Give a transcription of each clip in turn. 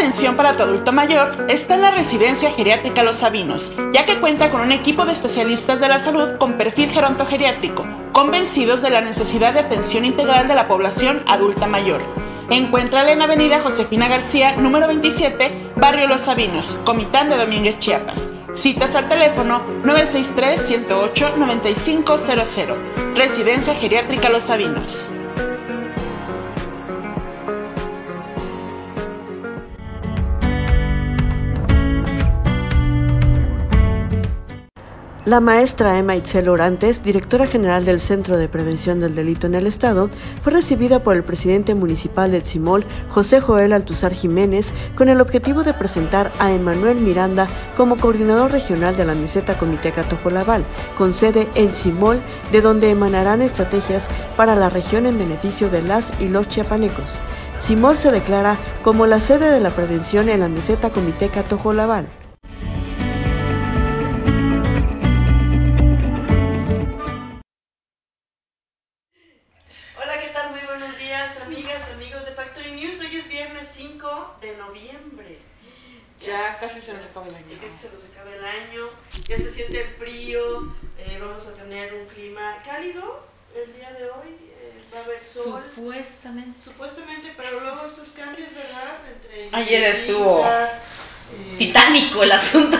atención para tu adulto mayor está en la Residencia Geriátrica Los Sabinos, ya que cuenta con un equipo de especialistas de la salud con perfil gerontogeriátrico, convencidos de la necesidad de atención integral de la población adulta mayor. Encuéntrala en Avenida Josefina García, número 27, Barrio Los Sabinos, Comitán de Domínguez, Chiapas. Citas al teléfono 963-108-9500. Residencia Geriátrica Los Sabinos. La maestra Emma Itzel Orantes, directora general del Centro de Prevención del Delito en el Estado, fue recibida por el presidente municipal de Tzimol, José Joel Altuzar Jiménez, con el objetivo de presentar a Emanuel Miranda como coordinador regional de la meseta Comiteca Tojolabal, con sede en Tzimol, de donde emanarán estrategias para la región en beneficio de las y los chiapanecos. Tzimol se declara como la sede de la prevención en la meseta Comiteca Tojolabal. Sol. Supuestamente. Supuestamente, pero luego estos cambios, ¿verdad? Entre Ayer estuvo eh, titánico el asunto.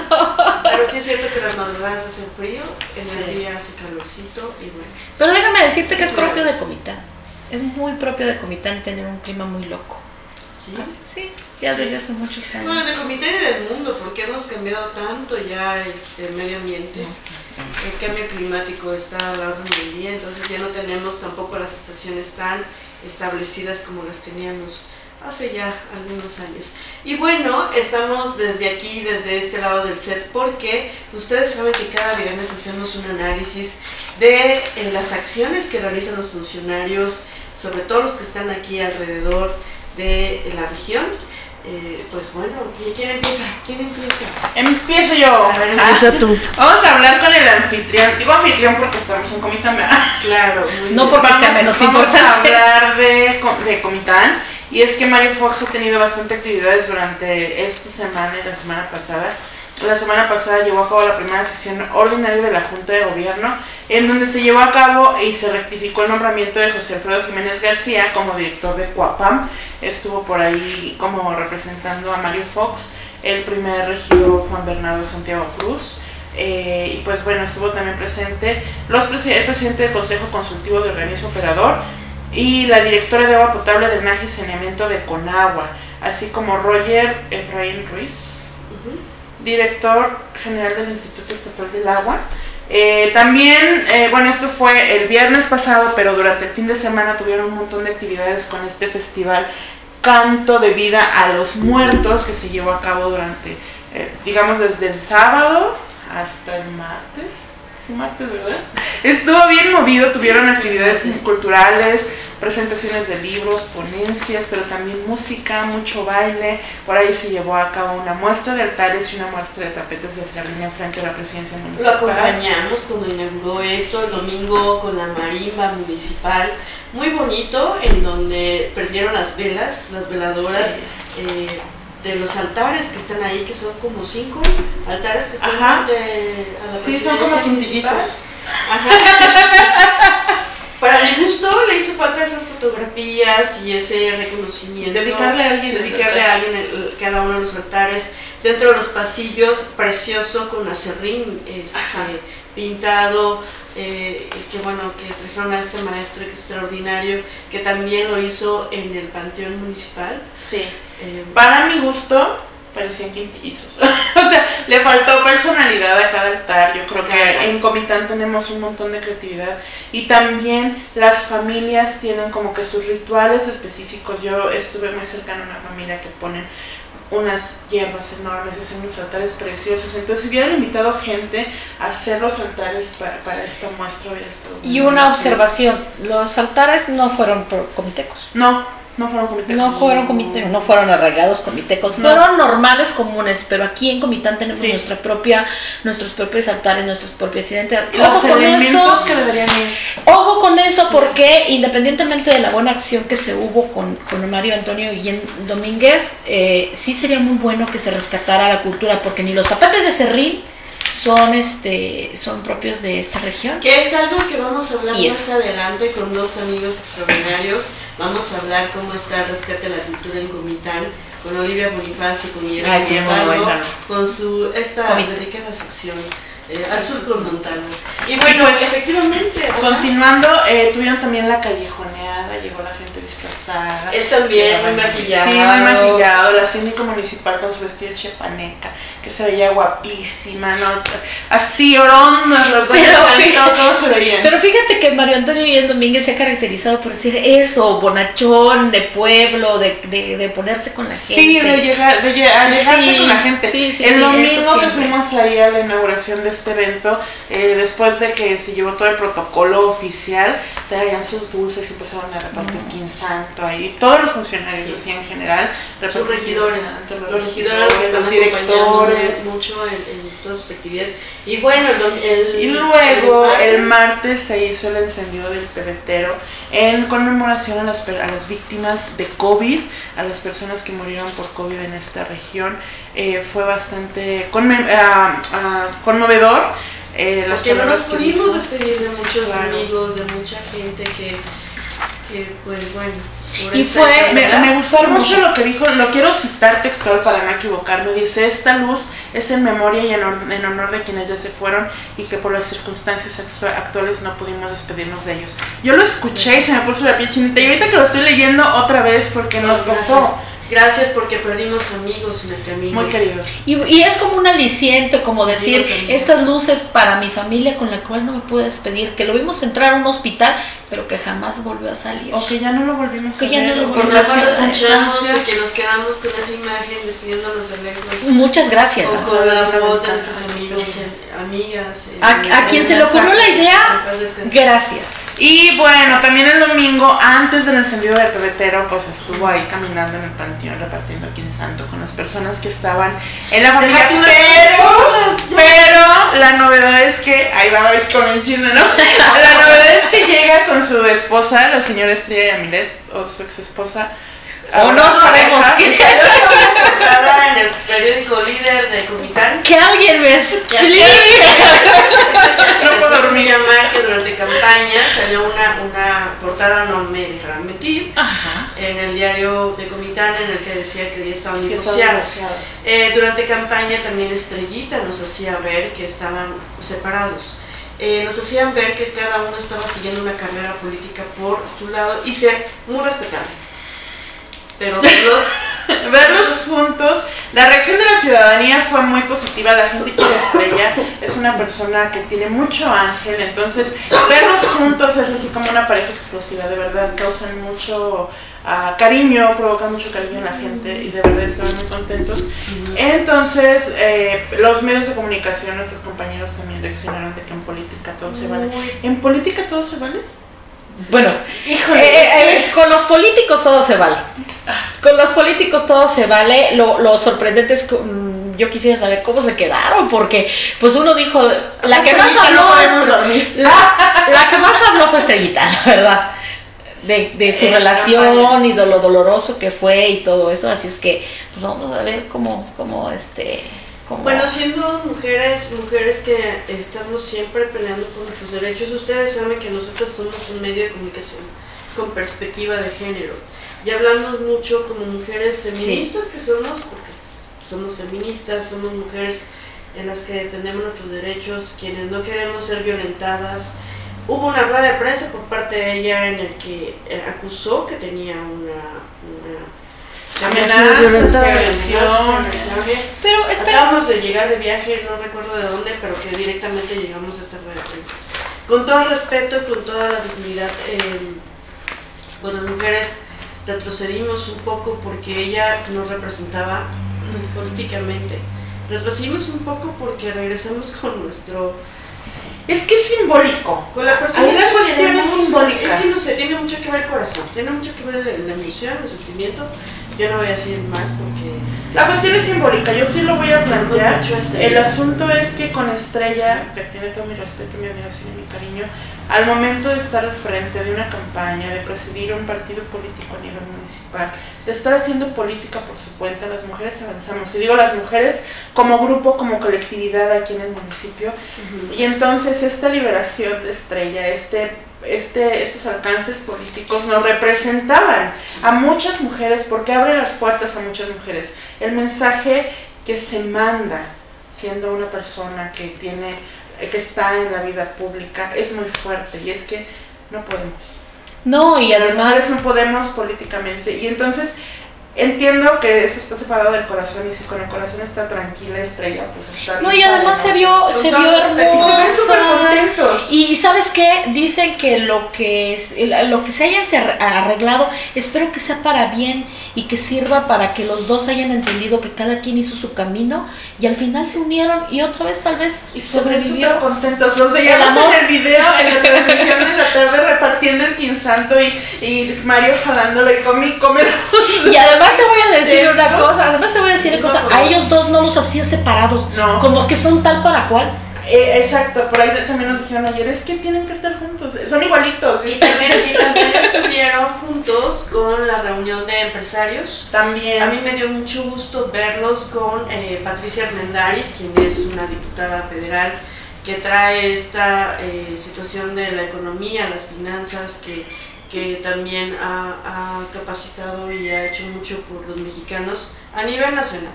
Pero sí es cierto que las madrugadas hacen frío, en el día hace calorcito y bueno. Pero déjame decirte que es propio de Comitán. Es muy propio de Comitán tener un clima muy loco. Sí. sí, ya desde hace muchos años. Bueno, de Comité y del mundo, porque hemos cambiado tanto ya este medio ambiente. El cambio climático está a la orden del día, entonces ya no tenemos tampoco las estaciones tan establecidas como las teníamos hace ya algunos años. Y bueno, estamos desde aquí, desde este lado del set, porque ustedes saben que cada viernes hacemos un análisis de eh, las acciones que realizan los funcionarios, sobre todo los que están aquí alrededor de la región. Eh, pues bueno, ¿quién empieza? ¿Quién empieza? Empiezo yo. A ver, empieza tú. Vamos a hablar con el anfitrión. Digo anfitrión porque estamos en Comitán. Claro. no porque sea menos vamos importante. Vamos a hablar de, de Comitán. Y es que Mario Fox ha tenido bastante actividades durante esta semana y la semana pasada. La semana pasada llevó a cabo la primera sesión ordinaria de la Junta de Gobierno, en donde se llevó a cabo y se rectificó el nombramiento de José Alfredo Jiménez García como director de Cuapam. Estuvo por ahí como representando a Mario Fox, el primer regidor Juan Bernardo Santiago Cruz. Eh, y pues bueno, estuvo también presente los el presidente del Consejo Consultivo de Organismo Operador y la directora de agua potable, drenaje y saneamiento de Conagua, así como Roger Efraín Ruiz director general del Instituto Estatal del Agua. Eh, también, eh, bueno, esto fue el viernes pasado, pero durante el fin de semana tuvieron un montón de actividades con este festival Canto de Vida a los Muertos que se llevó a cabo durante, eh, digamos, desde el sábado hasta el martes. Sí, martes, ¿verdad? Estuvo bien movido, tuvieron actividades culturales, presentaciones de libros, ponencias, pero también música, mucho baile. Por ahí se llevó a cabo una muestra de altares y una muestra de tapetes de serrín frente a la presidencia municipal. Lo acompañamos cuando inauguró esto el domingo con la marimba municipal, muy bonito, en donde prendieron las velas, las veladoras. Eh, de los altares que están ahí, que son como cinco altares que están Ajá. frente a la Sí, son como quintillizos. Para mi gusto le hizo falta esas fotografías y ese reconocimiento. Dedicarle a alguien. Dedicarle a alguien el- cada uno de los altares. Dentro de los pasillos, precioso con acerrín este, pintado. eh, que bueno, que trajeron a este maestro que es extraordinario, que también lo hizo en el Panteón Municipal. Sí. Eh, Para mi gusto, parecían quintillizos. o sea, le faltó personalidad a cada altar. Yo creo que en Comitán tenemos un montón de creatividad. Y también las familias tienen como que sus rituales específicos. Yo estuve muy cercana a una familia que ponen unas hierbas enormes, hacen unos altares preciosos. Entonces, si hubieran invitado gente a hacer los altares para, para esta muestra, hubiera estado Y una observación, los altares no fueron por comitecos. No, no fueron comités. No fueron comitecos, no fueron arraigados comitecos, No. fueron normales comunes, pero aquí en Comitán tenemos Sí. nuestra propia, nuestros propios altares, nuestras propias identidades. Los Ojo con eso, que deberían ir. ojo con eso, porque independientemente de la buena acción que se hubo con, con Mario Antonio Guillén Domínguez, eh, sí sería muy bueno que se rescatara la cultura, porque ni los tapetes de serrín son este son propios de esta región. Que es algo que vamos a hablar Y más adelante con dos amigos extraordinarios. Vamos a hablar cómo está el rescate de la cultura en Comitán, con Olivia Bonifaz y con Guillermo sí, bueno. con su esta Comit- sección. Eh, al sur con Montalvo. Y bueno, pues, efectivamente, Continuando, eh, tuvieron también la callejoneada, llegó la gente disfrazada. él también, muy maquillado. Sí, muy maquillado. La síndico municipal con su vestido de chiapaneca, que se veía guapísima, ¿no? Así, orondos, los dos Pero- todo, todo se veían. Pero fíjate que Mario Antonio Guillén Domínguez se ha caracterizado por decir eso, bonachón, de pueblo, de, de, de ponerse con la gente. Sí, de llegar, de lle- alejarse Sí, con la gente. sí, sí, el domingo que fuimos ahí a la inauguración de este evento, eh, después de que se llevó todo el protocolo oficial, traían sus dulces y empezaron a repartir quinsanto ahí. Todos los funcionarios, Sí. así en general, Sus regidores, quinsanto, los regidores están los directores. mucho en, en todas sus actividades. Y bueno, el, el Y luego el martes- martes se hizo el encendido del pebetero en conmemoración a las, a las víctimas de COVID, a las personas que murieron por COVID en esta región. Eh, fue bastante conme- ah, ah, conmovedor. eh, las Porque no nos pudimos dijo. despedir de Sí, muchos claro. amigos, de mucha gente que, que pues bueno. Y fue- Me, gustó mucho lo que dijo, lo quiero citar textual para no equivocarme. Dice, esta luz es en memoria y en, hon- en honor de quienes ya se fueron y que por las circunstancias actu- actuales no pudimos despedirnos de ellos. Yo lo escuché y se me puso la piel chinita y ahorita que lo estoy leyendo otra vez porque nos gracias. pasó. Gracias porque perdimos amigos en el camino. Muy queridos. Y, y es como un aliciente, como decir, Amigos, amigos. estas luces para mi familia con la cual no me pude despedir, que lo vimos entrar a un hospital, pero que jamás volvió a salir. O que ya no lo volvimos Que a ya ver. no lo volvimos lo escuchamos y que nos quedamos con esa imagen despidiéndonos de lejos. Muchas gracias. O con la voz de nuestros amigos, eh, amigas. eh, A, a quien se le ocurrió la idea, En gracias. Y bueno, también el domingo, antes del encendido del pebetero, pues estuvo ahí caminando en el panteón repartiendo santo con las personas que estaban en la familia. Pero, pero la novedad es que, ahí va a ir con el chisme, ¿no? La novedad es que llega con su esposa, la señora Estrella Yamilet, o su ex esposa. O no sabemos qué. Portada en el periódico líder de Comitán. Que alguien me explique. No puedo dormir. llama que durante campaña salió una, una portada, no me dejarán mentir, Ajá. en el diario de Comitán en el que decía que ya estaban divorciados. Eh, durante campaña también Estrellita nos hacía ver que estaban separados. Eh, nos hacían ver que cada uno estaba siguiendo una carrera política por su lado y ser muy respetable. Pero verlos Verlos juntos, la reacción de la ciudadanía fue muy positiva. La gente quiere estrella, es una persona que tiene mucho ángel. Entonces, verlos juntos es así como una pareja explosiva. De verdad, causan mucho ah, cariño, provocan mucho cariño en la gente y de verdad estaban muy contentos. Entonces, eh, los medios de comunicación, nuestros compañeros también reaccionaron de que en política todo se vale. ¿En política todo se vale? Bueno, Híjole. eh, eh, con los políticos todo se vale. Con los políticos todo se vale. Lo, lo sorprendente es que mm, yo quisiera saber cómo se quedaron, porque pues uno dijo, la que más Estrellita, no habló, podemos es- dormir. la, la que más habló fue Estrellita, la verdad. De, de su relación y de lo doloroso que fue y todo eso. Así es que pues vamos a ver cómo, cómo este. Cómo, Bueno, siendo mujeres, mujeres que estamos siempre peleando por nuestros derechos, ustedes saben que nosotros somos un medio de comunicación con perspectiva de género. Y hablamos mucho como mujeres feministas que somos, porque somos feministas, somos mujeres en las que defendemos nuestros derechos, quienes no queremos ser violentadas. Hubo una rueda de prensa por parte de ella en el que eh, acusó que tenía una... una Amenazas, agresiones. Pero Acabamos de llegar de viaje, no recuerdo de dónde, pero que directamente llegamos a esta rueda de prensa. Con todo el respeto y con toda la dignidad, eh, pues las mujeres retrocedimos un poco porque ella nos representaba políticamente. Retrocedimos un poco porque regresamos con nuestro Es que es simbólico. con la persona cuestión es simbólica. Es que no sé, tiene mucho que ver el corazón, tiene mucho que ver la, la emoción, el sentimiento. Yo no voy a decir más porque La cuestión es simbólica, yo sí lo voy a plantear. Estrella. El asunto es que con Estrella, que tiene todo mi respeto, mi admiración y mi cariño, al momento de estar al frente de una campaña, de presidir un partido político a nivel municipal, de estar haciendo política por su cuenta, las mujeres avanzamos. Y digo las mujeres como grupo, como colectividad aquí en el municipio. Y entonces esta liberación de Estrella, este, este, estos alcances políticos nos representaban a muchas mujeres porque abre las puertas a muchas mujeres. El mensaje que se manda siendo una persona que tiene que está en la vida pública es muy fuerte y es que no podemos. no, y además. no podemos políticamente y entonces entiendo que eso está separado del corazón y si con el corazón está tranquila estrella pues está No, y además se vio, se vio respeto. y se súper hermosa. contentos. Y, sabes qué, dicen que lo que es, lo que se hayan arreglado, espero que sea para bien y que sirva para que los dos hayan entendido que cada quien hizo su camino y al final se unieron y otra vez tal vez Y ven súper sobrevivió. contentos. Los veíamos en el video, en la transmisión de la tarde, repartiendo el quinsanto y, y Mario jalándolo y come y come. Y además te voy a decir una cosa, además te voy a decir una No, cosa, a ellos dos no los hacían separados, No. como que son tal para cual. Eh, exacto, por ahí también nos dijeron ayer, es que tienen que estar juntos, son igualitos. Y también, y también estuvieron juntos con la reunión de empresarios. También. A mí me dio mucho gusto verlos con eh, Patricia Armendáriz, quien es una diputada federal que trae esta eh, situación de la economía, las finanzas, que, que también ha, ha capacitado y ha hecho mucho por los mexicanos a nivel nacional.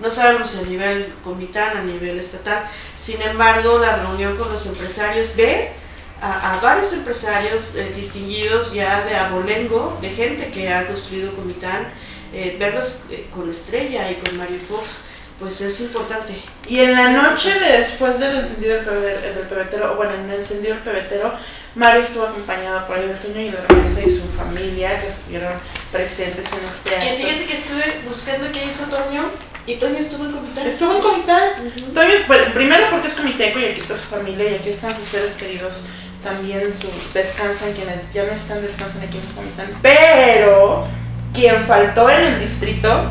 No sabemos a nivel comitán, a nivel estatal. Sin embargo, la reunión con los empresarios, ver a, a varios empresarios eh, distinguidos ya de abolengo, de gente que ha construido Comitán, eh, verlos eh, con Estrella y con Mario Fox, pues es importante. Y en la noche de- después del encendido del, pebe- del pebetero, bueno, en el encendido del pebetero, Mario estuvo acompañado por Toño y de Remesa y su familia que estuvieron presentes en este acto. fíjate que estuve buscando qué hizo Toño y Toño estuvo en Comitán. Estuvo en Comitán. Ujú. Toño, bueno, primero porque es comiteco y aquí está su familia y aquí están sus seres queridos también su, descansan quienes ya no están descansan aquí en Comitán pero quien faltó en el distrito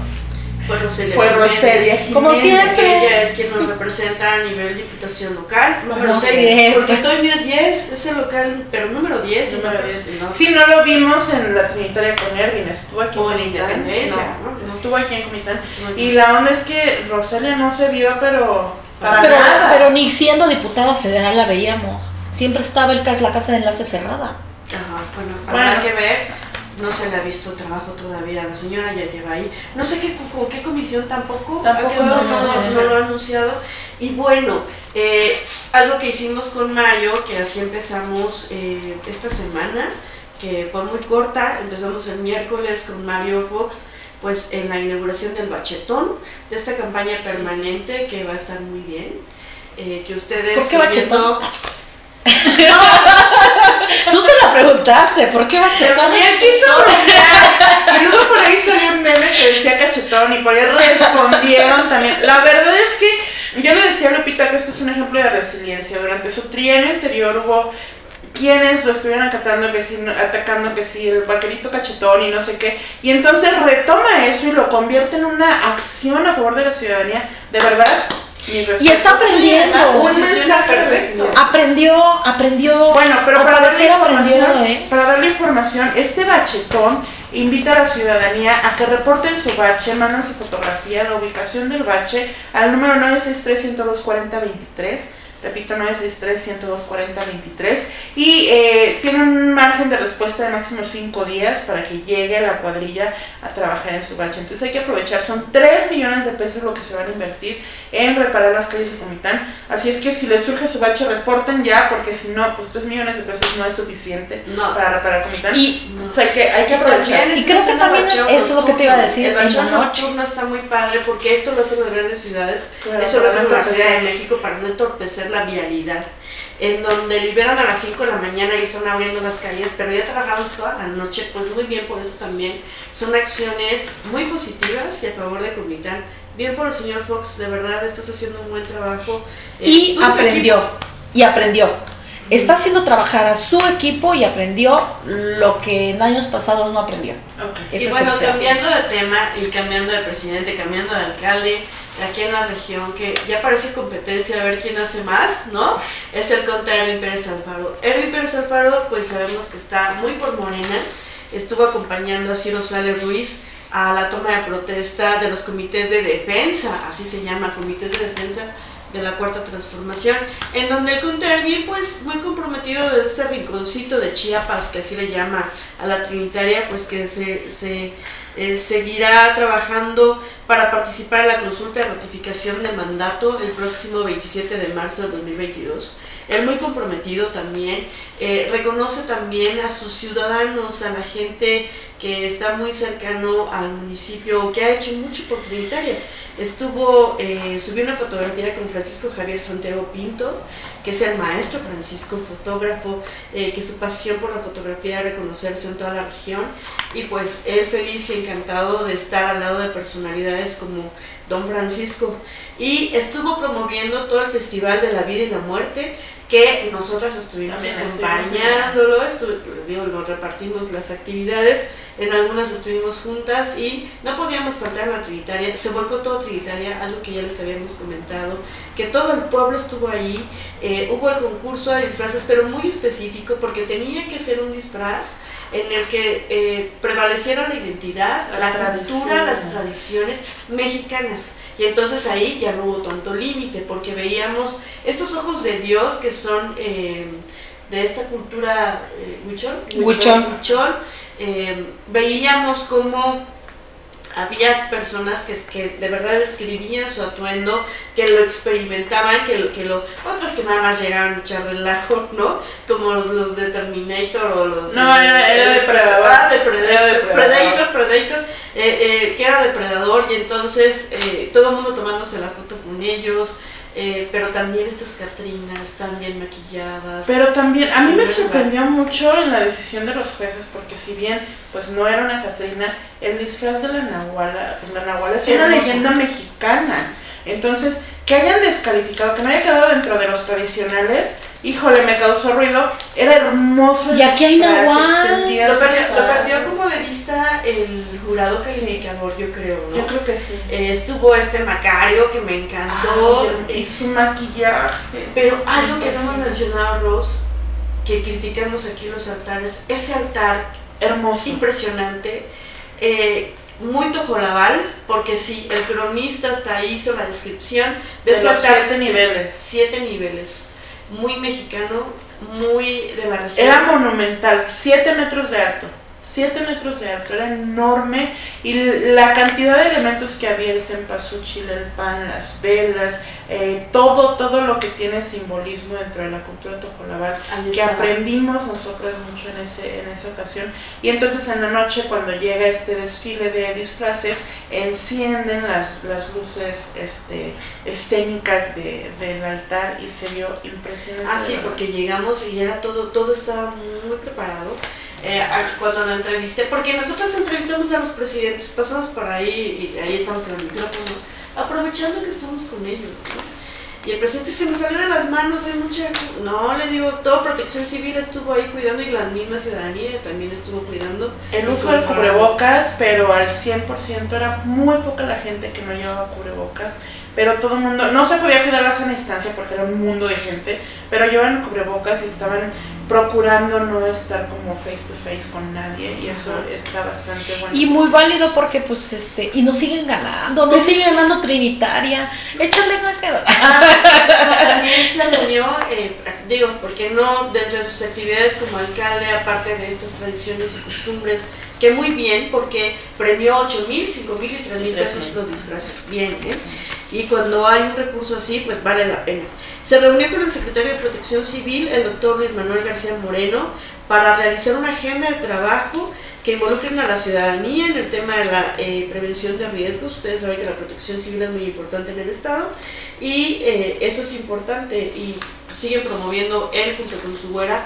Fue Roselia. fue Roselia Jiménez. Como siempre. Ella es quien nos representa a nivel diputación local, Como número 6, siempre. porque Toño es 10, es el local, pero número 10, Número ¿no? 10. ¿no? Sí, no lo vimos en la Trinitaria con Erwin, estuvo aquí O en Comitán, Independencia, no, ¿no? estuvo aquí en Comitán. Y la onda es que Roselia no se vio, pero para Pero, nada. pero ni siendo diputada federal la veíamos. Siempre estaba el, la casa de enlace cerrada. Ajá, bueno, Bueno. habrá que ver. No se le ha visto trabajo todavía. La señora ya lleva ahí. No sé qué, con qué comisión tampoco. Tampoco no, no sé. no lo ha anunciado. Y bueno, eh, algo que hicimos con Mario, que así empezamos eh, esta semana, que fue muy corta. Empezamos el miércoles con Mario Fox. Pues en la inauguración del bachetón, de esta campaña permanente que va a estar muy bien. Eh, que ustedes. ¿Por qué oyendo- Tú se la preguntaste, ¿por qué bachetón? También quiso bromear. Y luego por ahí salió un meme que decía cachetón y por ahí respondieron también. La verdad es que yo le decía a Lupita que esto es un ejemplo de resiliencia. Durante su trienio anterior hubo quienes lo estuvieron acatando, que sí, atacando que sí, el vaquerito cachetón y no sé qué. Y entonces retoma eso y lo convierte en una acción a favor de la ciudadanía. De verdad, Y está aprendiendo. aprendió, aprendió. Bueno, pero para darle, información, ¿eh? para darle información, este bachetón invita a la ciudadanía a que reporten su bache, manden su fotografía, la ubicación del bache al número 963 23 repito, 963-102-4023, y eh, tiene un margen de respuesta de máximo 5 días para que llegue la cuadrilla a trabajar en su bache. Entonces hay que aprovechar, son 3 millones de pesos lo que se van a invertir en reparar las calles de Comitán, así es que si les surge su bache, reporten ya, porque si no, pues 3 millones de pesos no es suficiente para reparar Comitán. Y, o sea, que hay que aprovechar. Y creo que también eso es lo que te iba a decir. El bacheo nocturno está muy padre, porque esto lo hacen las grandes ciudades, eso lo hacen en la Ciudad de México para no entorpecer la vialidad, en donde liberan a las 5 de la mañana y están abriendo las calles, pero ya trabajaron toda la noche, pues muy bien por eso también. Son acciones muy positivas y a favor de Comitán. Bien por el señor Fox, de verdad estás haciendo un buen trabajo. Eh, y aprendió, y aprendió. Está haciendo trabajar a su equipo y aprendió lo que en años pasados no aprendió. y bueno, cambiando de tema y cambiando de presidente, cambiando de alcalde, aquí en la región que ya parece competencia a ver quién hace más, ¿no? Es el contra Erwin Pérez Alfaro. Erwin Pérez Alfaro, pues sabemos que está muy por Morena, estuvo acompañando a Ciro Sales Ruiz a la toma de protesta de los comités de defensa, así se llama, comités de defensa de la cuarta transformación, en donde el Contervi, pues muy comprometido desde este rinconcito de Chiapas, que así le llama a la Trinitaria, pues que se, se eh, seguirá trabajando para participar en la consulta de ratificación de mandato el próximo 27 de marzo de 2022. Él muy comprometido también, eh, reconoce también a sus ciudadanos, a la gente que está muy cercano al municipio, que ha hecho mucho por Trinitaria estuvo, eh, subió una fotografía con Francisco Javier Santiago Pinto, que es el maestro Francisco, fotógrafo, eh, que su pasión por la fotografía reconocerse en toda la región. Y pues él feliz y encantado de estar al lado de personalidades como Don Francisco. Y estuvo promoviendo todo el Festival de la Vida y la Muerte que nosotras estuvimos acompañándolo, digo, nos repartimos las actividades, en algunas estuvimos juntas y no podíamos faltar la Trinitaria, se volcó todo Trinitaria, algo que ya les habíamos comentado, que todo el pueblo estuvo ahí, eh, hubo el concurso de disfraces, pero muy específico, porque tenía que ser un disfraz en el que eh, prevaleciera la identidad, la cultura, las tradiciones mexicanas. Y entonces ahí ya no hubo tanto límite, porque veíamos estos ojos de Dios que son eh, de esta cultura eh, huichol, eh, veíamos como había personas que, que de verdad escribían su atuendo, que lo experimentaban, que, que lo, otros que nada más llegaban a echar relajo, ¿no? Como los de Terminator o los no, de, era, era depredador, ah, Predator, Predator, Predator eh, eh, que era depredador y entonces eh, todo el mundo tomándose la foto con ellos. Eh, pero también estas Catrinas están bien maquilladas. Pero también, a mí me sorprendió mucho en la decisión de los jueces, porque si bien pues no era una Catrina, el disfraz de la Nahuala, la Nahuala es una leyenda mexicana. Entonces, que hayan descalificado, que no haya quedado dentro de los tradicionales, híjole, me causó ruido. Era hermoso. y aquí hay Nahual. Lo perdió, como de vista el jurado calificador, yo creo, ¿no? Yo creo que sí. Eh, estuvo este Macario que me encantó. y su maquillaje. Pero algo que no hemos mencionado, Rose, que criticamos aquí los altares, ese altar hermoso, impresionante. Eh, muy tojolabal, porque sí, el cronista hasta ahí hizo la descripción de, de los siete niveles. Siete niveles. Muy mexicano, muy de la región. Era monumental, siete metros de alto. 7 metros de alto, era enorme y la cantidad de elementos que había, el cempasúchil, el pan, las velas, eh, todo, todo lo que tiene simbolismo dentro de la cultura tojolabal, que aprendimos nosotros mucho en, ese, en esa ocasión. Y entonces en la noche cuando llega este desfile de disfraces, encienden las, las luces este, escénicas de, del altar y se vio impresionante. Ah, sí, porque llegamos y era todo, todo estaba muy preparado eh, cuando lo entrevisté, porque nosotros entrevistamos a los presidentes, pasamos por ahí y ahí estamos con el micrófono, aprovechando que estamos con ellos. Y el presidente se me salió de las manos, hay mucha... No, le digo, toda protección civil estuvo ahí cuidando y la misma ciudadanía también estuvo cuidando. El uso del cubrebocas, pero al 100% era muy poca la gente que no llevaba cubrebocas pero todo el mundo, no se podía cuidar la sana distancia porque era un mundo de gente, pero llevaban cubrebocas y estaban procurando no estar como face to face con nadie y eso está bastante bueno. Y muy válido porque pues este, y nos siguen ganando, nos sigue ganando Trinitaria, échale más que ah, También se reunió, eh, digo, porque no dentro de sus actividades como alcalde, aparte de estas tradiciones y costumbres, que muy bien porque premió 8 mil, 5 mil y 3 mil pesos los disfraces, bien, ¿eh? Y cuando hay un recurso así, pues vale la pena. Se reunió con el secretario de Protección Civil, el doctor Luis Manuel García Moreno, para realizar una agenda de trabajo que involucren a la ciudadanía en el tema de la eh, prevención de riesgos. Ustedes saben que la protección civil es muy importante en el Estado y eh, eso es importante y siguen promoviendo él junto con su güera,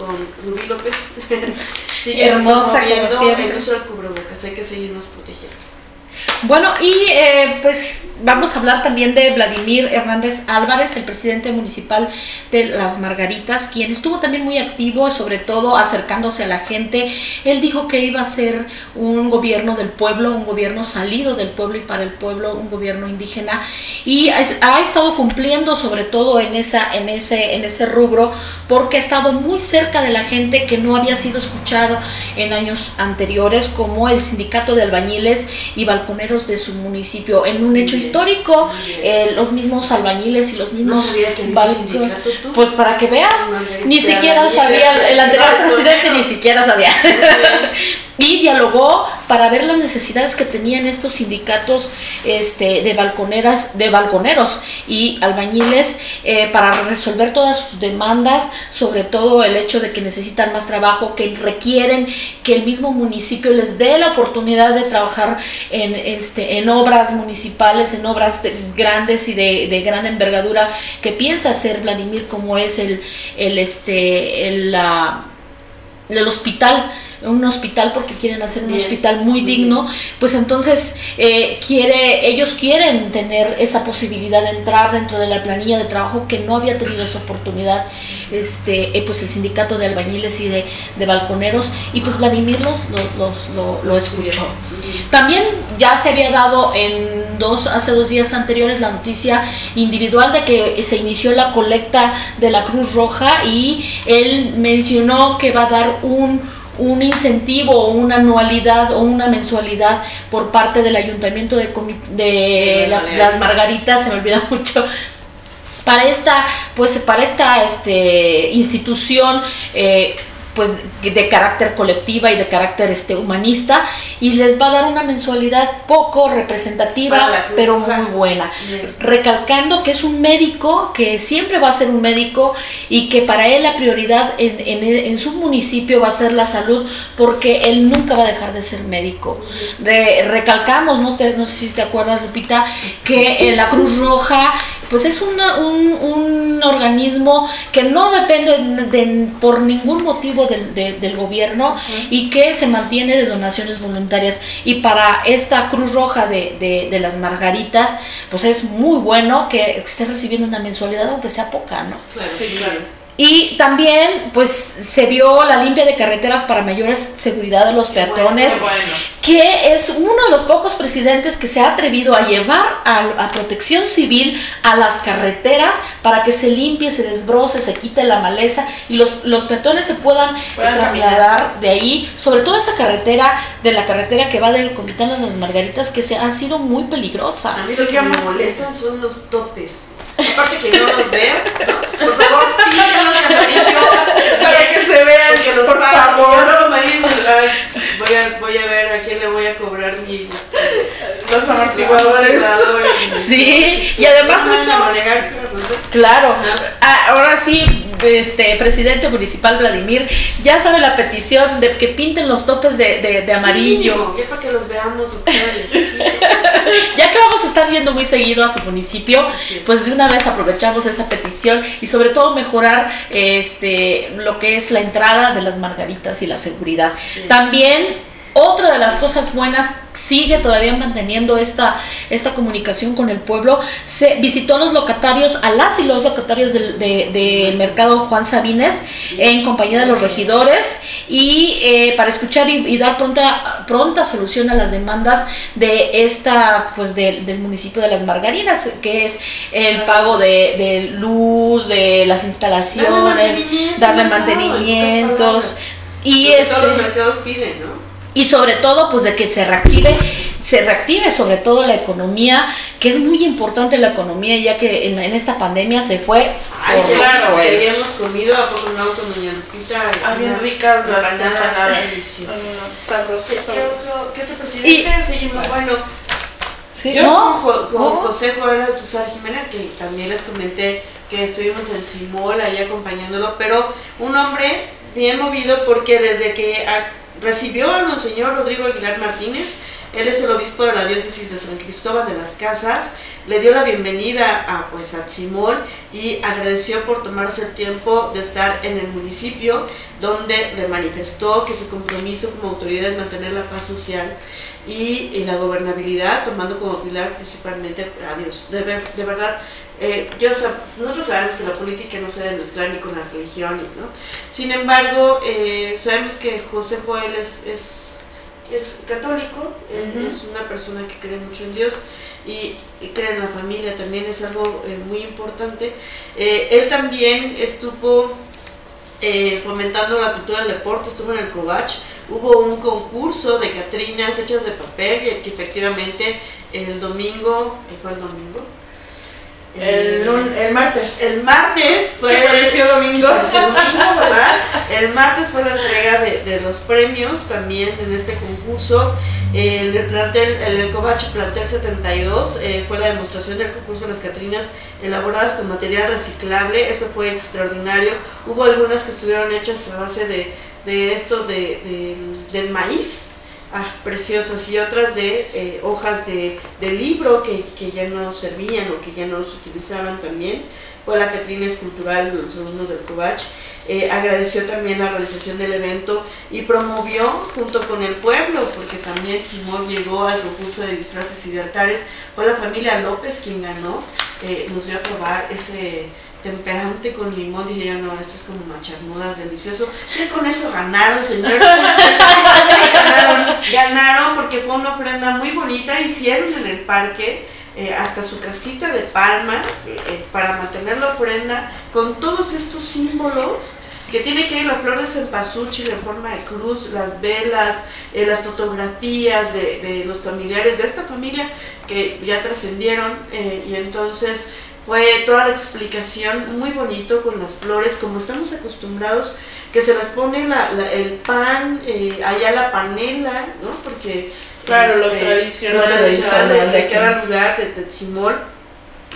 con Rubí López, siguen Hermosa, promoviendo el uso del cubrebocas. Hay que seguirnos protegiendo. Bueno, y eh, pues vamos a hablar también de Vladimir Hernández Álvarez, el presidente municipal de Las Margaritas, quien estuvo también muy activo, sobre todo acercándose a la gente. Él dijo que iba a ser un gobierno del pueblo, un gobierno salido del pueblo y para el pueblo, un gobierno indígena, y ha estado cumpliendo sobre todo en, esa, en, ese, en ese rubro, porque ha estado muy cerca de la gente que no había sido escuchado en años anteriores, como el sindicato de albañiles y de su municipio. En un hecho histórico, eh, los mismos albañiles y los mismos pues para que veas, ni siquiera sabía, el anterior presidente ni siquiera sabía. Y dialogó para ver las necesidades que tenían estos sindicatos este, de balconeras, de balconeros y albañiles eh, para resolver todas sus demandas, sobre todo el hecho de que necesitan más trabajo, que requieren que el mismo municipio les dé la oportunidad de trabajar en, este, en obras municipales, en obras grandes y de, gran envergadura que piensa hacer Vladimir, como es el, el, este, el, el hospital un hospital porque quieren hacer un hospital muy digno, pues entonces eh, quiere, ellos quieren tener esa posibilidad de entrar dentro de la planilla de trabajo que no había tenido esa oportunidad este, eh, pues el sindicato de albañiles y de, balconeros y pues Vladimir los, lo, lo, escuchó. También ya se había dado en dos, hace dos días anteriores la noticia individual de que se inició la colecta de la Cruz Roja y él mencionó que va a dar un un incentivo o una anualidad o una mensualidad por parte del ayuntamiento de, de las Margaritas, se me olvida mucho, para esta, pues para esta este, institución eh, pues de carácter colectiva y de carácter este humanista y les va a dar una mensualidad poco representativa pero muy buena. Recalcando que es un médico que siempre va a ser un médico y que para él la prioridad en, en, su municipio va a ser la salud porque él nunca va a dejar de ser médico. Recalcamos no, no sé si te acuerdas Lupita que la Cruz Roja pues es un, un, organismo que no depende de, por ningún motivo del, gobierno y que se mantiene de donaciones voluntarias. Y para esta Cruz Roja de, de, las Margaritas, pues es muy bueno que esté recibiendo una mensualidad, aunque sea poca, ¿no? Claro, sí, claro. Y también pues se vio la limpia de carreteras para mayores seguridad de los peatones, que es uno de los pocos presidentes que se ha atrevido a llevar a, protección civil a las carreteras para que se limpie, se desbroce, se quite la maleza y los, los peatones se puedan trasladar de ahí, sobre todo esa carretera, de la carretera que va del Comitán a las Margaritas, que se ha sido muy peligrosa. A mí lo que me molestan son los topes. Aparte que no los vean, ¿no? Por favor, pídalos de amarillo para que se vean. Que los por favor. no me dicen, voy a, voy a ver a quién le voy a cobrar mis este, los amortiguadores. Eso. Manejar, claro. Ah, ahora sí este presidente municipal Vladimir ya sabe la petición de que pinten los topes de, de, amarillo. ya para que los veamos. ya que vamos a estar yendo muy seguido a su municipio, pues de una vez aprovechamos esa petición y sobre todo mejorar este lo que es la entrada de las margaritas y la seguridad. También otra de las cosas buenas sigue todavía manteniendo esta, esta comunicación con el pueblo. Se visitó a los locatarios, a las y los locatarios del, del mercado Juan Sabines en compañía de los regidores y eh, para escuchar y, dar pronta, pronta solución a las demandas de esta, pues del municipio de las Margarinas, que es el pago de, de luz, de las instalaciones, darle mantenimientos. y este, todos los mercados piden, ¿no? Y sobre todo pues de que se reactive se reactive sobre todo la economía que es muy importante la economía ya que en, esta pandemia se fue Ay, claro que habíamos comido a poco no con doña Lupita ah, bien ricas las empanadas. deliciosas. ¿Qué otro presidente seguimos bueno. Sí, yo ¿no? con, con José Joel Altuzar Jiménez que también les comenté que estuvimos en Simol ahí acompañándolo pero un hombre bien movido porque desde que recibió al Monseñor Rodrigo Aguilar Martínez, él es el obispo de la diócesis de San Cristóbal de las Casas, le dio la bienvenida a, pues, a Simón y agradeció por tomarse el tiempo de estar en el municipio, donde le manifestó que su compromiso como autoridad es mantener la paz social y, la gobernabilidad, tomando como pilar principalmente a Dios. De, de verdad, eh, yo, nosotros sabemos que la política no se debe mezclar ni con la religión, ¿no? Sin embargo, eh, sabemos que José Joel es, es, es católico, es una persona que cree mucho en Dios y, cree en la familia, también es algo eh, muy importante. él también estuvo fomentando la cultura del deporte, estuvo en el Covach, hubo un concurso de Catrinas hechas de papel y que efectivamente el domingo, ¿fue el domingo? El, el, martes. El martes fue. pareció domingo? ¿verdad? El martes fue la entrega de, de, los premios también en este concurso. El, plantel, el, el Plantel 72 eh, fue la demostración del concurso de las Catrinas elaboradas con material reciclable. Eso fue extraordinario. Hubo algunas que estuvieron hechas a base de, de esto de, del maíz ah, preciosas y otras de eh, hojas de, libro que, que, ya no servían o que ya no se utilizaban también. Fue la Catrina Escultural, los alumnos del Covach. Eh, agradeció también la realización del evento y promovió junto con el pueblo, porque también Simón llegó al concurso de disfraces y de altares, fue la familia López quien ganó, eh, nos dio a probar ese temperante con limón, dije yo, no, esto es como macharnudas, delicioso. Y con eso ganaron, señor. ganaron, ganaron porque fue una ofrenda muy bonita, hicieron en el parque eh, hasta su casita de palma eh, eh, para mantener la ofrenda con todos estos símbolos que tiene que ir la flor de cempasúchil en forma de cruz, las velas, las fotografías de, los familiares de esta familia que ya trascendieron y entonces fue toda la explicación muy bonito con las flores, como estamos acostumbrados, que se las pone la, el pan, eh, allá la panela, ¿no? Porque... Claro, lo este, tradicional, lo tradicional de, cada lugar, de Tetsimol.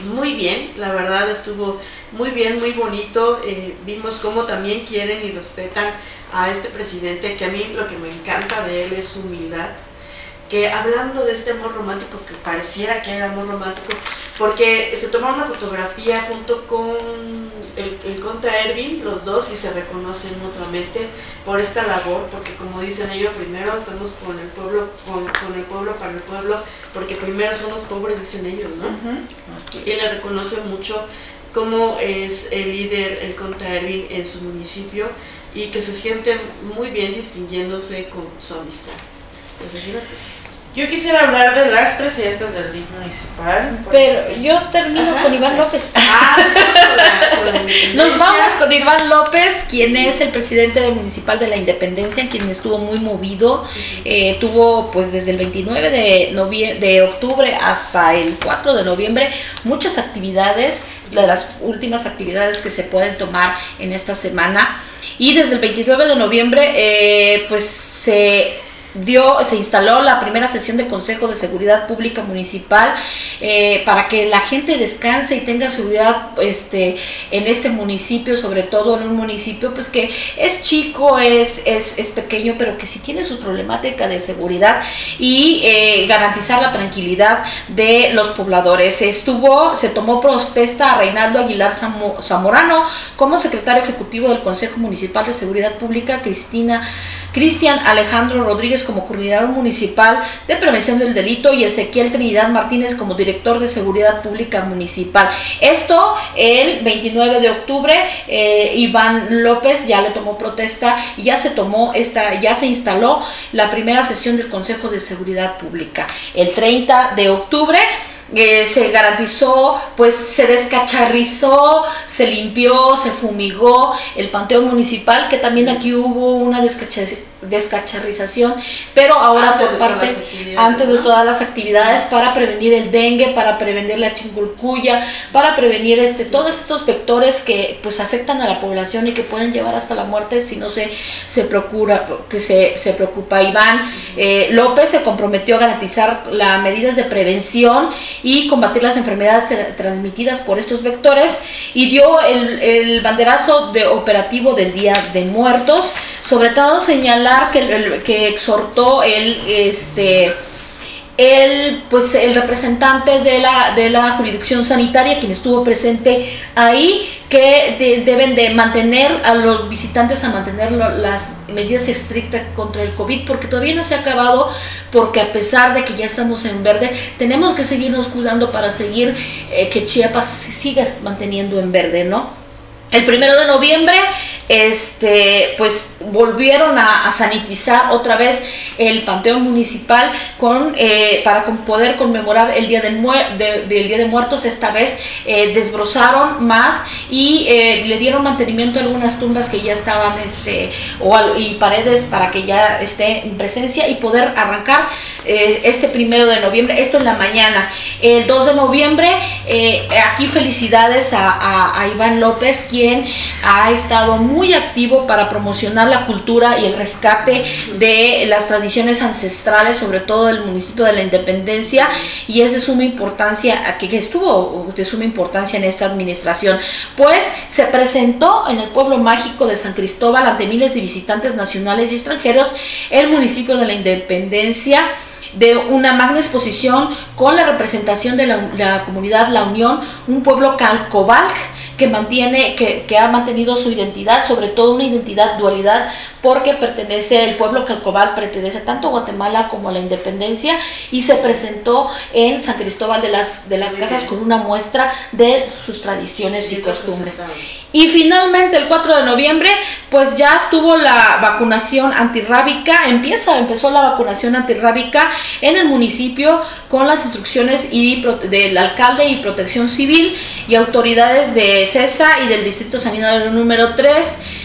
Muy bien, la verdad estuvo muy bien, muy bonito. Eh, vimos cómo también quieren y respetan a este presidente, que a mí lo que me encanta de él es su humildad que hablando de este amor romántico, que pareciera que era amor romántico, porque se tomaron una fotografía junto con el, el conta Erwin, los dos, y se reconocen mutuamente por esta labor, porque como dicen ellos, primero estamos con el pueblo, con, con el pueblo para el pueblo, porque primero son los pobres, dicen ellos, ¿no? y le reconoce mucho cómo es el líder, el conta Erwin, en su municipio, y que se siente muy bien distinguiéndose con su amistad. Pues así las cosas. Yo quisiera hablar de las presidentas del DIF municipal. Pero yo termino con Iván López. Ah, Nos vamos con Iván López, quien es el presidente del municipal de la Independencia, quien estuvo muy movido. Eh, tuvo pues desde el 29 de, de octubre hasta el 4 de noviembre muchas actividades, de las últimas actividades que se pueden tomar en esta semana. Y desde el 29 de noviembre eh, pues se dio, se instaló la primera sesión de Consejo de Seguridad Pública Municipal eh, para que la gente descanse y tenga seguridad este, en este municipio, sobre todo en un municipio pues que es chico, es, es, es pequeño, pero que sí tiene su problemática de seguridad y eh, garantizar la tranquilidad de los pobladores. Estuvo, se tomó protesta a Reinaldo Aguilar Zamorano como secretario ejecutivo del Consejo Municipal de Seguridad Pública, Cristina Cristian Alejandro Rodríguez como coordinador municipal de prevención del delito y Ezequiel Trinidad Martínez como director de seguridad pública municipal. Esto el 29 de octubre, eh, Iván López ya le tomó protesta y ya se tomó esta, ya se instaló la primera sesión del Consejo de Seguridad Pública. El 30 de octubre eh, se garantizó, pues se descacharrizó, se limpió, se fumigó el panteón municipal, que también aquí hubo una descacharrización, pero ahora Antes por de parte, antes de ¿no? todas las actividades, para prevenir el dengue, para prevenir la chingulcuya, para prevenir este, todos estos vectores que pues afectan a la población y que pueden llevar hasta la muerte si no se, se procura, que se, se preocupa. Iván eh, López se comprometió a garantizar las medidas de prevención y combatir las enfermedades tra- transmitidas por estos vectores y dio el, el banderazo de operativo del Día de Muertos, sobre todo que, que exhortó el este el pues el representante de la de la jurisdicción sanitaria quien estuvo presente ahí que de- deben de mantener a los visitantes a mantener las medidas estrictas contra el COVID porque todavía no se ha acabado porque a pesar de que ya estamos en verde tenemos que seguirnos cuidando para seguir eh, que Chiapas siga manteniendo en verde no el primero de noviembre, este, pues volvieron a, sanitizar otra vez el panteón municipal con eh, para poder conmemorar el día muer- de- del día de muertos. Esta vez eh, desbrozaron más y eh, le dieron mantenimiento a algunas tumbas que ya estaban, este, o y paredes para que ya esté en presencia y poder arrancar este primero de noviembre. Esto en la mañana. El 2 de noviembre, aquí felicidades a, a- a Iván López, quien ha estado muy activo para promocionar la cultura y el rescate de las tradiciones ancestrales, sobre todo del municipio de la Independencia, y es de suma importancia, que, que estuvo de suma importancia en esta administración, pues se presentó en el pueblo mágico de San Cristóbal ante miles de visitantes nacionales y extranjeros el municipio de la Independencia de una magna exposición con la representación de la, comunidad La Unión, un pueblo calcobal que mantiene, que ha mantenido su identidad, sobre todo una identidad dualidad, porque pertenece, el pueblo calcobal pertenece tanto a Guatemala como a la independencia y se presentó en San Cristóbal de las, de las Casas con una muestra de sus tradiciones y Bien costumbres. representados. Y finalmente el 4 de noviembre, pues ya estuvo la vacunación antirrábica, empieza, empezó la vacunación antirrábica en el municipio con las instrucciones y del alcalde y protección civil y autoridades de CESA y del distrito sanitario número 3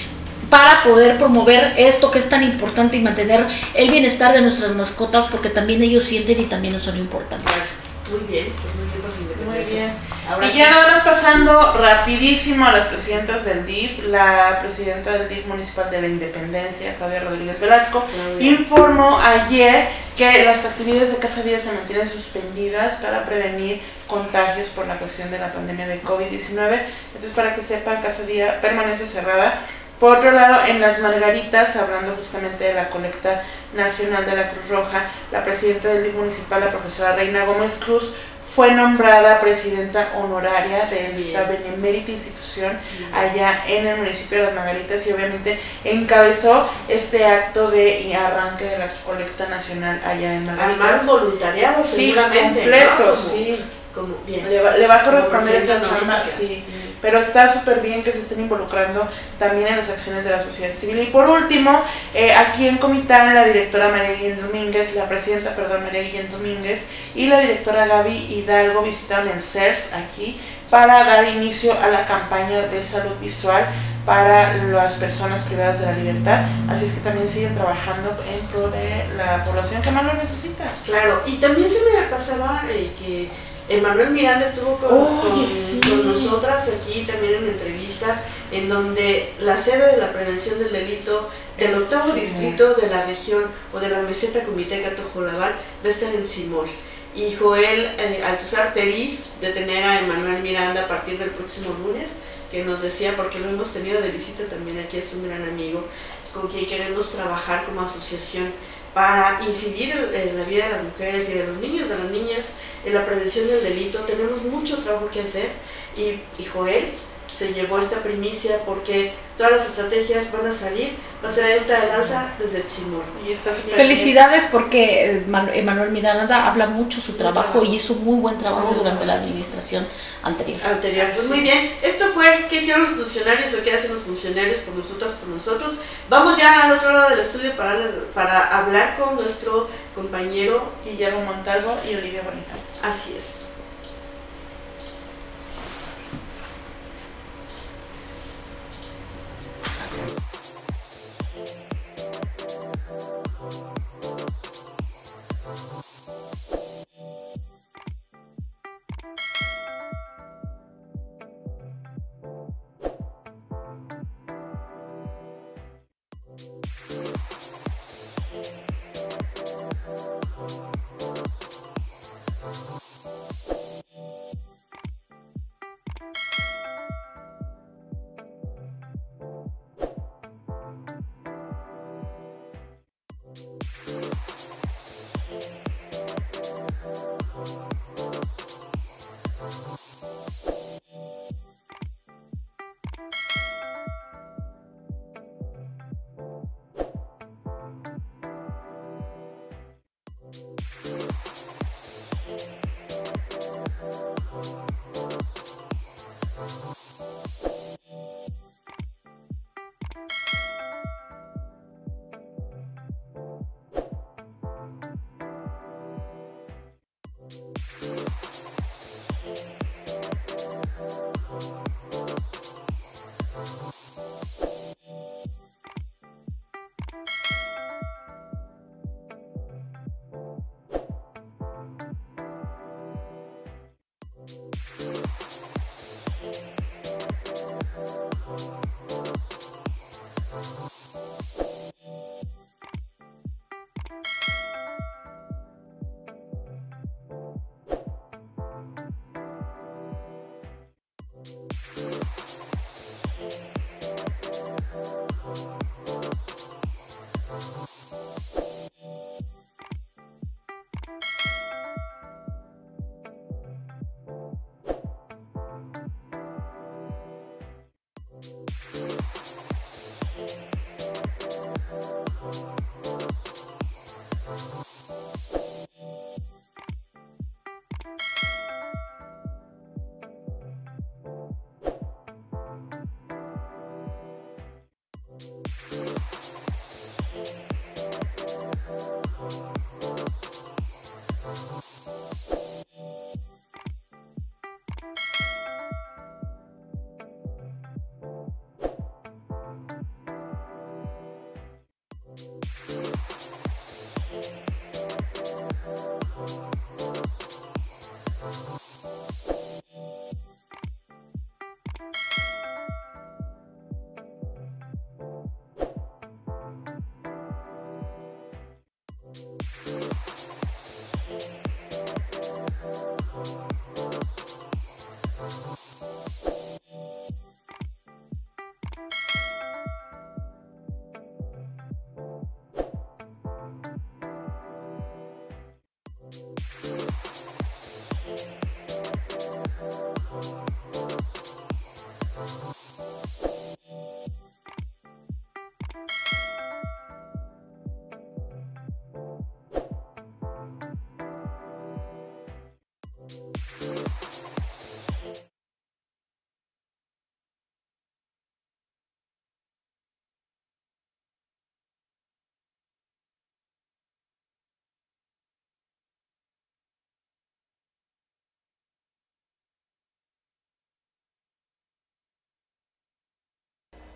para poder promover esto que es tan importante y mantener el bienestar de nuestras mascotas porque también ellos sienten y también son importantes. Muy bien, pues muy bien Muy bien. Ahora y sí. ya nada más pasando rapidísimo a las presidentas del DIF, la presidenta del DIF municipal de la Independencia, Claudia Rodríguez Velasco, informó ayer que las actividades de Casa Día se mantienen suspendidas para prevenir contagios por la cuestión de la pandemia de COVID-19. Entonces, para que sepan, Casa Día permanece cerrada. Por otro lado, en Las Margaritas, hablando justamente de la colecta nacional de la Cruz Roja, la presidenta del DIF municipal, la profesora Reina Gómez Cruz, fue nombrada presidenta honoraria de esta Bien. benemérita institución allá en el municipio de Las Margaritas y obviamente encabezó este acto de arranque de la colecta nacional allá en Armar Margaritas. voluntariado, Sí, seguramente. completo, ¿no? Como- sí. Como, bien. Le va, le va a corresponder esa chamba, honorífica. Pero está súper bien que se estén involucrando también en las acciones de la sociedad civil. Y por último, eh, aquí en Comitán, la directora María Guillén Domínguez, la presidenta, perdón, María Guillén Domínguez y la directora Gaby Hidalgo visitaron el CERS aquí para dar inicio a la campaña de salud visual para las personas privadas de la libertad. Así es que también siguen trabajando en pro de la población que más lo necesita. Claro, y también se me pasaba eh, que Emanuel Miranda estuvo con, con- sí. con nosotras aquí también en entrevista, en donde la sede de la prevención del delito del octavo Sí. distrito de la región o de la meseta Comiteca Tojolabal va a estar en Simol. Y Joel eh, Altuzar feliz de tener a Emanuel Miranda a partir del próximo lunes, que nos decía, porque lo hemos tenido de visita también aquí, es un gran amigo, con quien queremos trabajar como asociación para incidir en, la vida de las mujeres y de los niños, de las niñas, en la prevención del delito. Tenemos mucho trabajo que hacer y, y Joel se llevó esta primicia porque todas las estrategias van a salir, va a ser punta de lanza desde Timor. Y está Felicidades porque eh, Manu- Emanuel Miranda habla mucho su trabajo y hizo muy buen trabajo durante la administración anterior. anterior. Pues muy bien, esto fue qué hicieron los funcionarios o qué hacen los funcionarios por nosotras, por nosotros. Vamos ya al otro lado del estudio para, para hablar con nuestro compañero. Guillermo Montalvo y Olivia Bonitas. Así es.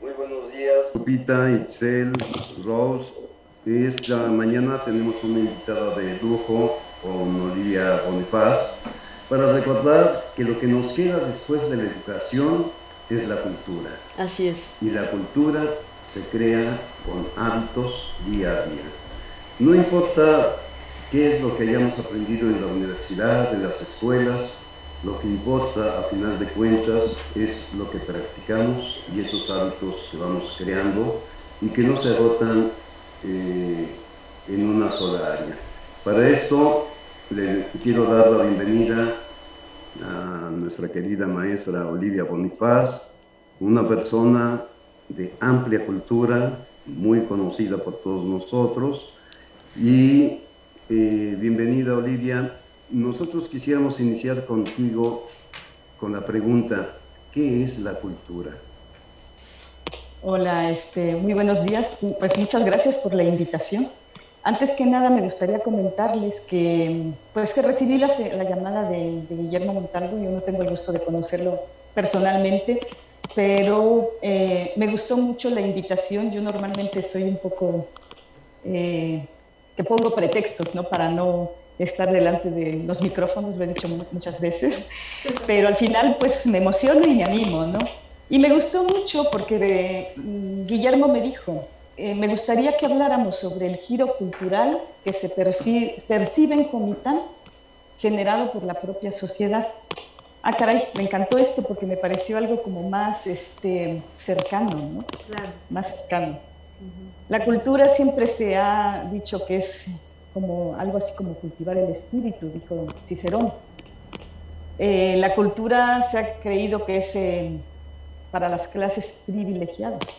Muy buenos días. Lupita, Itzel, Rose. Esta mañana tenemos una invitada de lujo con Olivia Bonifaz para recordar que lo que nos queda después de la educación es la cultura. Así es. Y la cultura se crea con hábitos día a día. No importa qué es lo que hayamos aprendido en la universidad, en las escuelas, lo que importa a final de cuentas es lo que practicamos y esos hábitos que vamos creando y que no se agotan eh, en una sola área. Para esto le quiero dar la bienvenida a nuestra querida maestra Olivia Bonifaz, una persona de amplia cultura, muy conocida por todos nosotros. Y eh, bienvenida Olivia. Nosotros quisiéramos iniciar contigo con la pregunta, ¿qué es la cultura? Hola, este, muy buenos días. Pues muchas gracias por la invitación. Antes que nada me gustaría comentarles que, pues que recibí la, llamada de, Guillermo Montalvo, yo no tengo el gusto de conocerlo personalmente, pero eh, me gustó mucho la invitación. Yo normalmente soy un poco eh, que pongo pretextos, ¿no? Para no estar delante de los micrófonos, lo he dicho muchas veces, pero al final pues me emociono y me animo, ¿no? Y me gustó mucho porque mm, Guillermo me dijo, eh, me gustaría que habláramos sobre el giro cultural que se percibe en Comitán generado por la propia sociedad. Ah, caray, me encantó esto porque me pareció algo como más este, cercano, ¿no? Claro. Más cercano. La cultura siempre se ha dicho que es como algo así como cultivar el espíritu, dijo Cicerón. Eh, la cultura se ha creído que es eh, para las clases privilegiadas.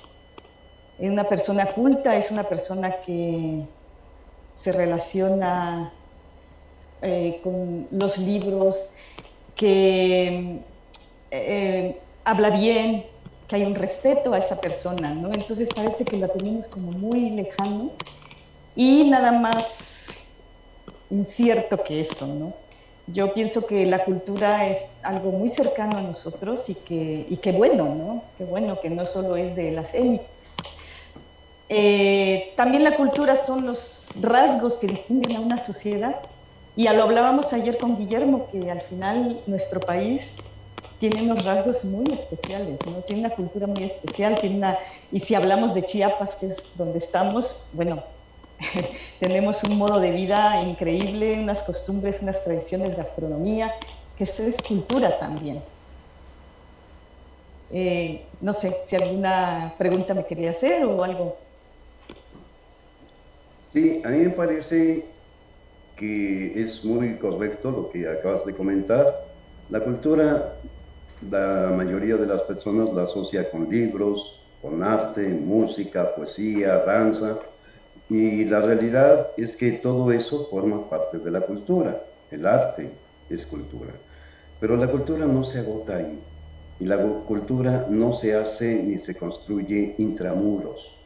Una persona culta es una persona que se relaciona eh, con los libros, que habla bien, que hay un respeto a esa persona, ¿no? Entonces parece que la tenemos como muy lejano y nada más incierto que eso, ¿no? Yo pienso que la cultura es algo muy cercano a nosotros y que, y que bueno, ¿no? Qué bueno que no solo es de las élites. Eh, también la cultura son los rasgos que distinguen a una sociedad. Y ya lo hablábamos ayer con Guillermo, que al final nuestro país tiene unos rasgos muy especiales, ¿no? Tiene una cultura muy especial, tiene una, y si hablamos de Chiapas, que es donde estamos, bueno, tenemos un modo de vida increíble, unas costumbres, unas tradiciones, gastronomía, que esto es cultura también. Eh, no sé si alguna pregunta me quería hacer o algo. Sí, a mí me parece que es muy correcto lo que acabas de comentar. La cultura, la mayoría de las personas la asocia con libros, con arte, música, poesía, danza y la realidad es que todo eso forma parte de la cultura. El arte es cultura. Pero la cultura no se agota ahí. Y la cultura no se hace ni se construye intramuros,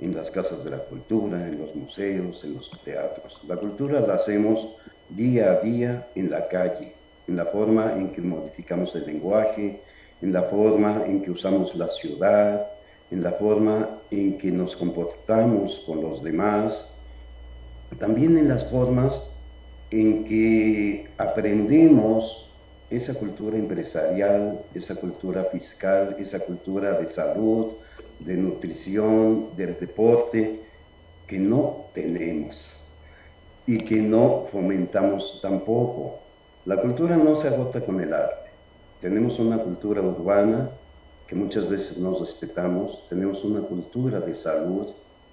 en las casas de la cultura, en los museos, en los teatros. La cultura la hacemos día a día en la calle, en la forma en que modificamos el lenguaje, en la forma en que usamos la ciudad, en la forma en que nos comportamos con los demás, también en las formas en que aprendemos esa cultura empresarial, esa cultura fiscal, esa cultura de salud, de nutrición, del deporte, que no tenemos y que no fomentamos tampoco. La cultura no se agota con el arte. Tenemos una cultura urbana muchas veces nos respetamos, tenemos una cultura de salud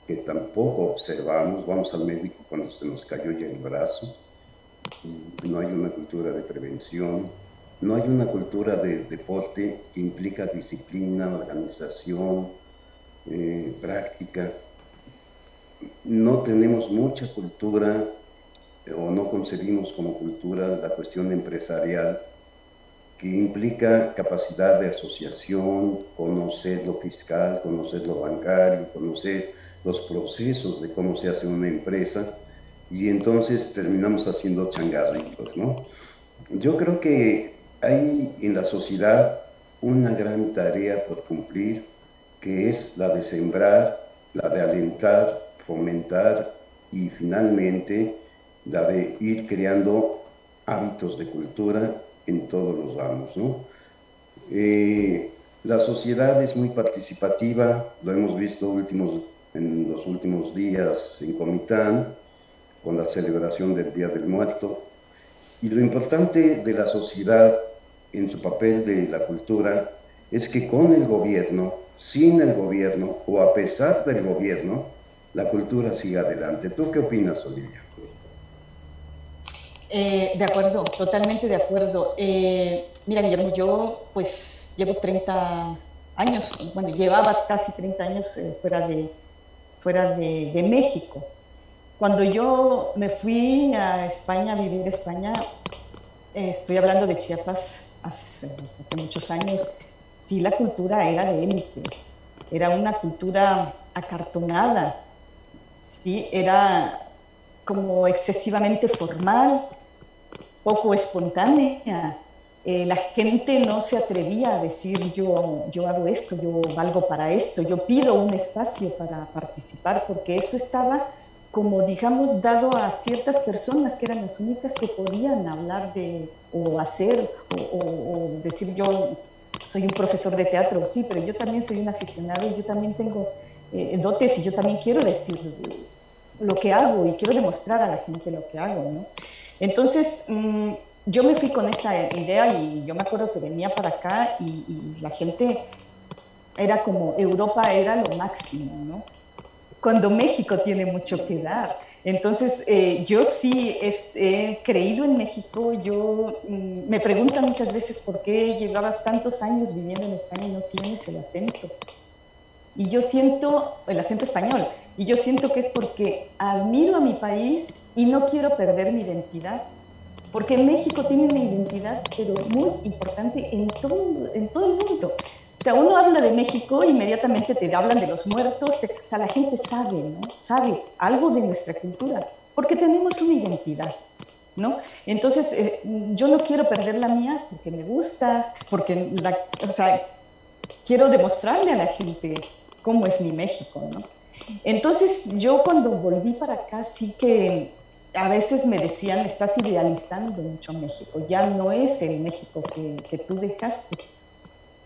que tampoco observamos, vamos al médico cuando se nos cayó ya el brazo, no hay una cultura de prevención, no hay una cultura de deporte que implica disciplina, organización, eh, práctica. No tenemos mucha cultura o no concebimos como cultura la cuestión empresarial que implica capacidad de asociación, conocer lo fiscal, conocer lo bancario, conocer los procesos de cómo se hace una empresa, y entonces terminamos haciendo changarritos, ¿no? Yo creo que hay en la sociedad una gran tarea por cumplir, que es la de sembrar, la de alentar, fomentar y finalmente la de ir creando hábitos de cultura en todos los ramos. ¿no? Eh, la sociedad es muy participativa, lo hemos visto últimos, en los últimos días en Comitán, con la celebración del Día del Muerto. Y lo importante de la sociedad en su papel de la cultura es que con el gobierno, sin el gobierno o a pesar del gobierno, la cultura sigue adelante. ¿Tú qué opinas, Olivia? Eh, de acuerdo, totalmente de acuerdo. Eh, mira, Guillermo, yo pues llevo 30 años, bueno, llevaba casi 30 años eh, fuera, de, fuera de, de, México. Cuando yo me fui a España, a vivir en España, eh, estoy hablando de Chiapas hace, hace muchos años, sí la cultura era de élite, era una cultura acartonada, sí, era como excesivamente formal, poco espontánea. Eh, la gente no se atrevía a decir yo, yo hago esto, yo valgo para esto, yo pido un espacio para participar, porque eso estaba como digamos dado a ciertas personas que eran las únicas que podían hablar de o hacer o, decir yo soy un profesor de teatro, sí, pero yo también soy un aficionado yo también tengo eh, dotes y yo también quiero decir lo que hago y quiero demostrar a la gente lo que hago, ¿no? Entonces, mm, yo me fui con esa idea y yo me acuerdo que venía para acá y, la gente era como, Europa era lo máximo, ¿no? Cuando México tiene mucho que dar. Entonces, eh, yo sí he creído en México, yo mm, me preguntan muchas veces por qué llevabas tantos años viviendo en España y no tienes el acento. Y yo siento el acento español, y yo siento que es porque admiro a mi país y no quiero perder mi identidad. Porque México tiene una identidad, pero muy importante en todo, en todo el mundo. O sea, uno habla de México, inmediatamente te hablan de los muertos, o sea, la gente sabe, ¿no? Sabe algo de nuestra cultura, porque tenemos una identidad, ¿no? Entonces, eh, yo no quiero perder la mía porque me gusta, porque, la, o sea, quiero demostrarle a la gente cómo es mi México, ¿no? Entonces yo cuando volví para acá sí que a veces me decían, estás idealizando mucho México, ya no es el México que, que tú dejaste.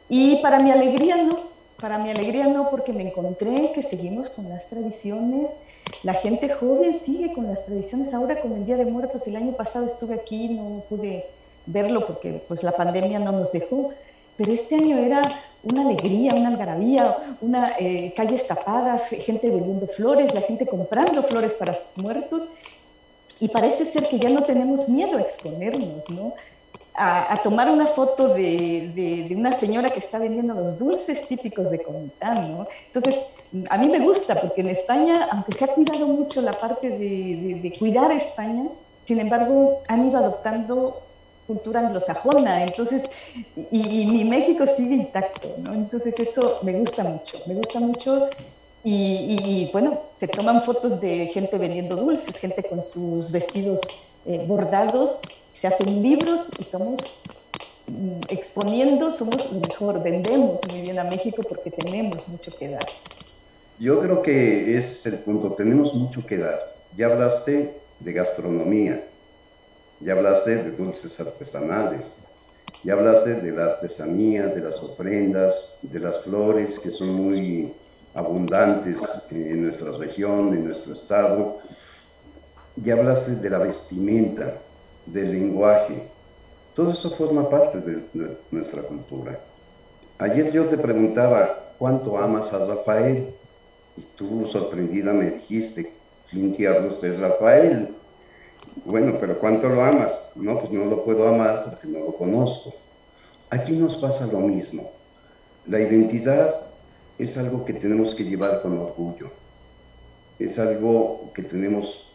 Y para mi alegría no, para mi alegría no, porque me encontré que seguimos con las tradiciones, la gente joven sigue con las tradiciones, ahora con el Día de Muertos, el año pasado estuve aquí, no pude verlo porque pues la pandemia no nos dejó, pero este año era una alegría, una algarabía, una, eh, calles tapadas, gente vendiendo flores, la gente comprando flores para sus muertos. Y parece ser que ya no tenemos miedo a exponernos, ¿no? A, tomar una foto de, de, una señora que está vendiendo los dulces típicos de Comitán, ¿no? Entonces, a mí me gusta porque en España, aunque se ha cuidado mucho la parte de, de cuidar a España, sin embargo, han ido adoptando cultura anglosajona, entonces, y, mi México sigue intacto, ¿no? Entonces eso me gusta mucho, me gusta mucho y, bueno, se toman fotos de gente vendiendo dulces, gente con sus vestidos eh, bordados, se hacen libros y somos mm, exponiendo, somos lo mejor, vendemos muy bien a México porque tenemos mucho que dar. Yo creo que ese es el punto, tenemos mucho que dar. Ya hablaste de gastronomía, ya hablaste de dulces artesanales, ya hablaste de la artesanía, de las ofrendas, de las flores que son muy abundantes en nuestra región, en nuestro estado. Ya hablaste de la vestimenta, del lenguaje. Todo eso forma parte de, nuestra cultura. Ayer yo te preguntaba, ¿cuánto amas a Rafael? Y tú sorprendida me dijiste, ¿quién diablos es Rafael? Bueno, pero ¿cuánto lo amas? No, pues no lo puedo amar porque no lo conozco. Aquí nos pasa lo mismo. La identidad es algo que tenemos que llevar con orgullo. Es algo que tenemos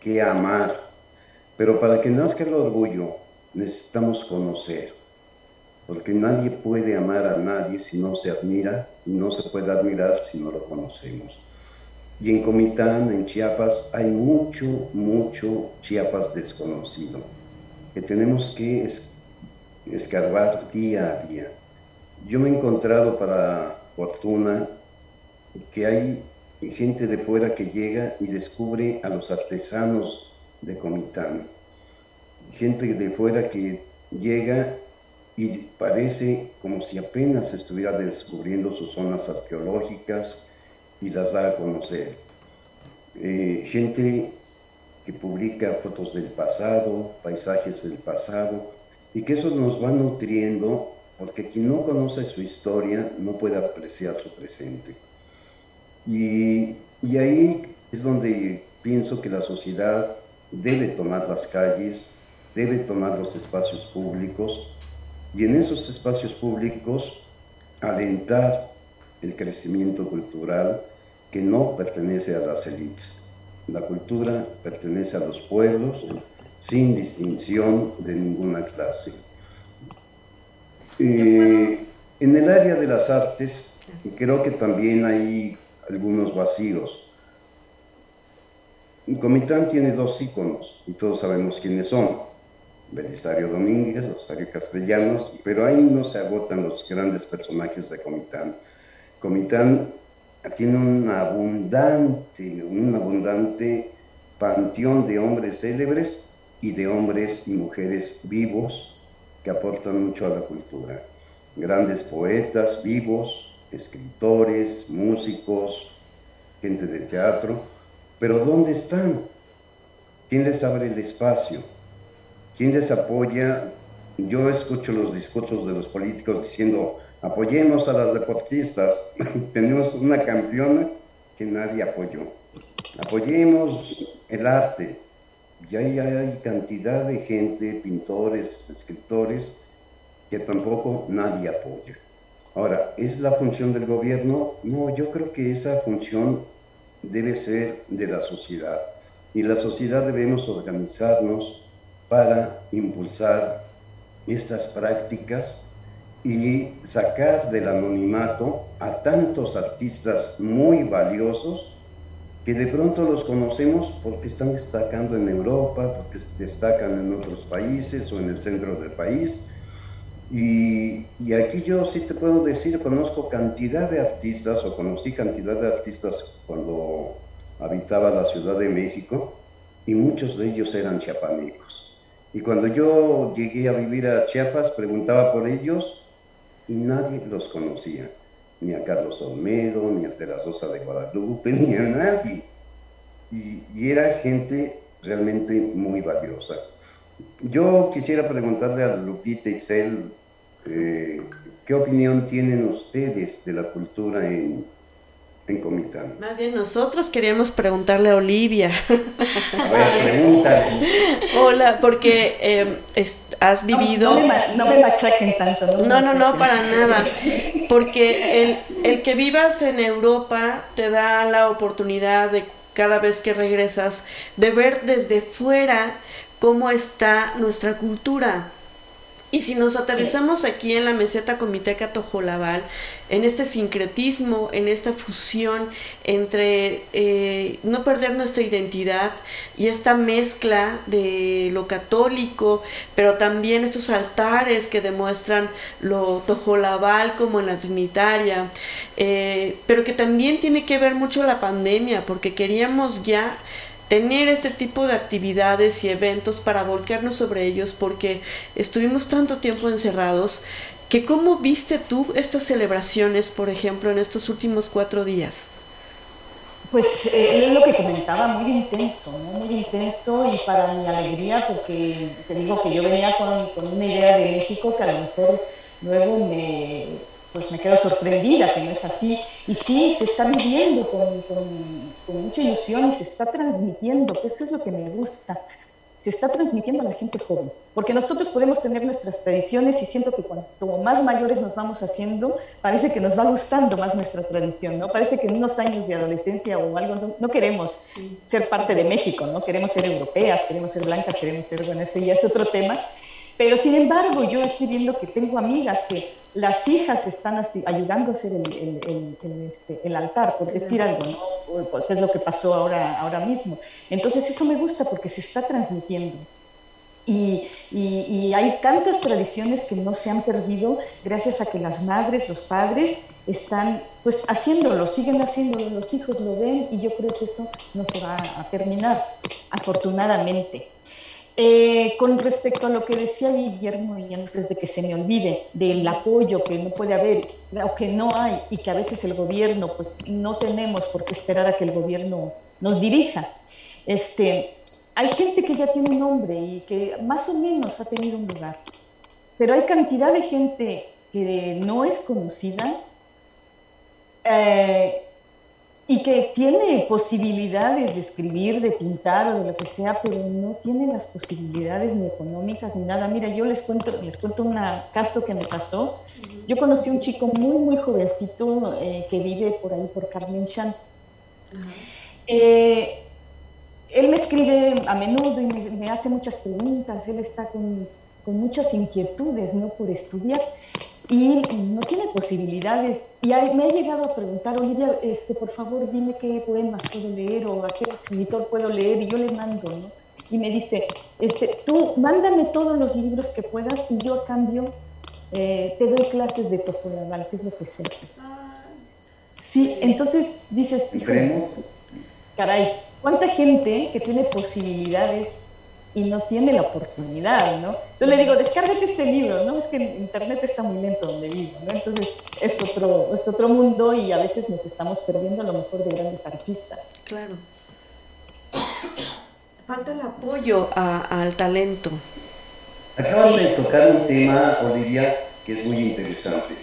que amar. Pero para que nazca el orgullo necesitamos conocer. Porque nadie puede amar a nadie si no se admira y no se puede admirar si no lo conocemos. Y en Comitán, en Chiapas, hay mucho, mucho Chiapas desconocido, que tenemos que escarbar día a día. Yo me he encontrado para fortuna que hay gente de fuera que llega y descubre a los artesanos de Comitán. Gente de fuera que llega y parece como si apenas estuviera descubriendo sus zonas arqueológicas, y las da a conocer. Eh, gente que publica fotos del pasado, paisajes del pasado, y que eso nos va nutriendo, porque quien no conoce su historia no puede apreciar su presente. Y, y ahí es donde pienso que la sociedad debe tomar las calles, debe tomar los espacios públicos, y en esos espacios públicos alentar el crecimiento cultural que no pertenece a las élites. La cultura pertenece a los pueblos sin distinción de ninguna clase. Eh, en el área de las artes, creo que también hay algunos vacíos. Comitán tiene dos íconos y todos sabemos quiénes son. Belisario Domínguez, Rosario Castellanos, pero ahí no se agotan los grandes personajes de Comitán. Comitán tiene un abundante, un abundante panteón de hombres célebres y de hombres y mujeres vivos que aportan mucho a la cultura. Grandes poetas vivos, escritores, músicos, gente de teatro, pero ¿dónde están? ¿Quién les abre el espacio? ¿Quién les apoya? Yo escucho los discursos de los políticos diciendo, apoyemos a las deportistas. Tenemos una campeona que nadie apoyó. Apoyemos el arte. Y ahí hay cantidad de gente, pintores, escritores, que tampoco nadie apoya. Ahora, ¿es la función del gobierno? No, yo creo que esa función debe ser de la sociedad. Y la sociedad debemos organizarnos para impulsar estas prácticas y sacar del anonimato a tantos artistas muy valiosos que de pronto los conocemos porque están destacando en Europa, porque destacan en otros países o en el centro del país. Y, y, aquí yo sí te puedo decir, conozco cantidad de artistas o conocí cantidad de artistas cuando habitaba la Ciudad de México y muchos de ellos eran chiapanecos. Y cuando yo llegué a vivir a Chiapas, preguntaba por ellos y nadie los conocía. Ni a Carlos Olmedo, ni a la Rosa de Guadalupe, ni a nadie. Y, era gente realmente muy valiosa. Yo quisiera preguntarle a Lupita Ixel, eh, ¿qué opinión tienen ustedes de la cultura en, en Comitán? Más bien nosotros queríamos preguntarle a Olivia. A ver, pregúntale. Hola, porque eh, es- has vivido... No, no me, no me machaquen tanto. me No, no, no, para nada. Porque el, el que vivas en Europa te da la oportunidad de cada vez que regresas de ver desde fuera cómo está nuestra cultura. Y si nos aterrizamos aquí en la meseta Comiteca Tojolabal, en este sincretismo, en esta fusión entre eh, no perder nuestra identidad y esta mezcla de lo católico, pero también estos altares que demuestran lo tojolabal como en la Trinitaria, eh, pero que también tiene que ver mucho la pandemia, porque queríamos ya tener este tipo de actividades y eventos para volcarnos sobre ellos porque estuvimos tanto tiempo encerrados que cómo viste tú estas celebraciones, por ejemplo, en estos últimos cuatro días. Pues eh, es lo que comentaba, muy intenso, ¿no? Muy intenso y para mi alegría, porque te digo que yo venía con, con una idea de México que a lo mejor luego me, pues me quedo sorprendida que no es así. Y sí, se está viviendo con, con, con mucha ilusión y se está transmitiendo, que eso es lo que me gusta. Se está transmitiendo a la gente joven, porque nosotros podemos tener nuestras tradiciones y siento que cuanto más mayores nos vamos haciendo, parece que nos va gustando más nuestra tradición, ¿no? Parece que en unos años de adolescencia o algo no, no queremos ser parte de México, ¿no? Queremos ser europeas, queremos ser blancas, queremos ser, bueno, ese ya es otro tema. Pero sin embargo, yo estoy viendo que tengo amigas que las hijas están así, ayudando a hacer el, el, el, el, este, el altar, por decir algo, ¿no? Porque es lo que pasó ahora, ahora mismo. Entonces eso me gusta porque se está transmitiendo. Y, y, y, hay tantas tradiciones que no se han perdido gracias a que las madres, los padres están pues haciéndolo, siguen haciéndolo, los hijos lo ven y yo creo que eso no se va a terminar, afortunadamente. Eh, con respecto a lo que decía Guillermo, y antes de que se me olvide, del apoyo que no puede haber o que no hay y que a veces el gobierno, pues no tenemos por qué esperar a que el gobierno nos dirija. Este, hay gente que ya tiene nombre y que más o menos ha tenido un lugar, pero hay cantidad de gente que no es conocida, eh, y que tiene posibilidades de escribir, de pintar o de lo que sea, pero no tiene las posibilidades ni económicas ni nada. Mira, yo les cuento, les cuento un caso que me pasó. Yo conocí a un chico muy, muy jovencito eh, que vive por ahí, por Carmen Chan. Eh, él me escribe a menudo y me, hace muchas preguntas, él está con, con muchas inquietudes, ¿no? Por estudiar y no tiene posibilidades. Y me ha llegado a preguntar, Olivia, este, por favor, dime qué poemas puedo leer o a qué escritor puedo leer, y yo le mando, ¿no? Y me dice, este, tú mándame todos los libros que puedas y yo a cambio eh, te doy clases de Topolabal, que es lo que sé hacer. Sí, entonces dices, caray, ¿cuánta gente que tiene posibilidades y no tiene la oportunidad, ¿no? Entonces le digo, descárgate este libro, ¿no? Es que Internet está muy lento donde vivo, ¿no? Entonces es otro, es otro mundo y a veces nos estamos perdiendo a lo mejor de grandes artistas. Claro. Falta el apoyo al talento. Acabas de tocar un tema, Olivia, que es muy interesante.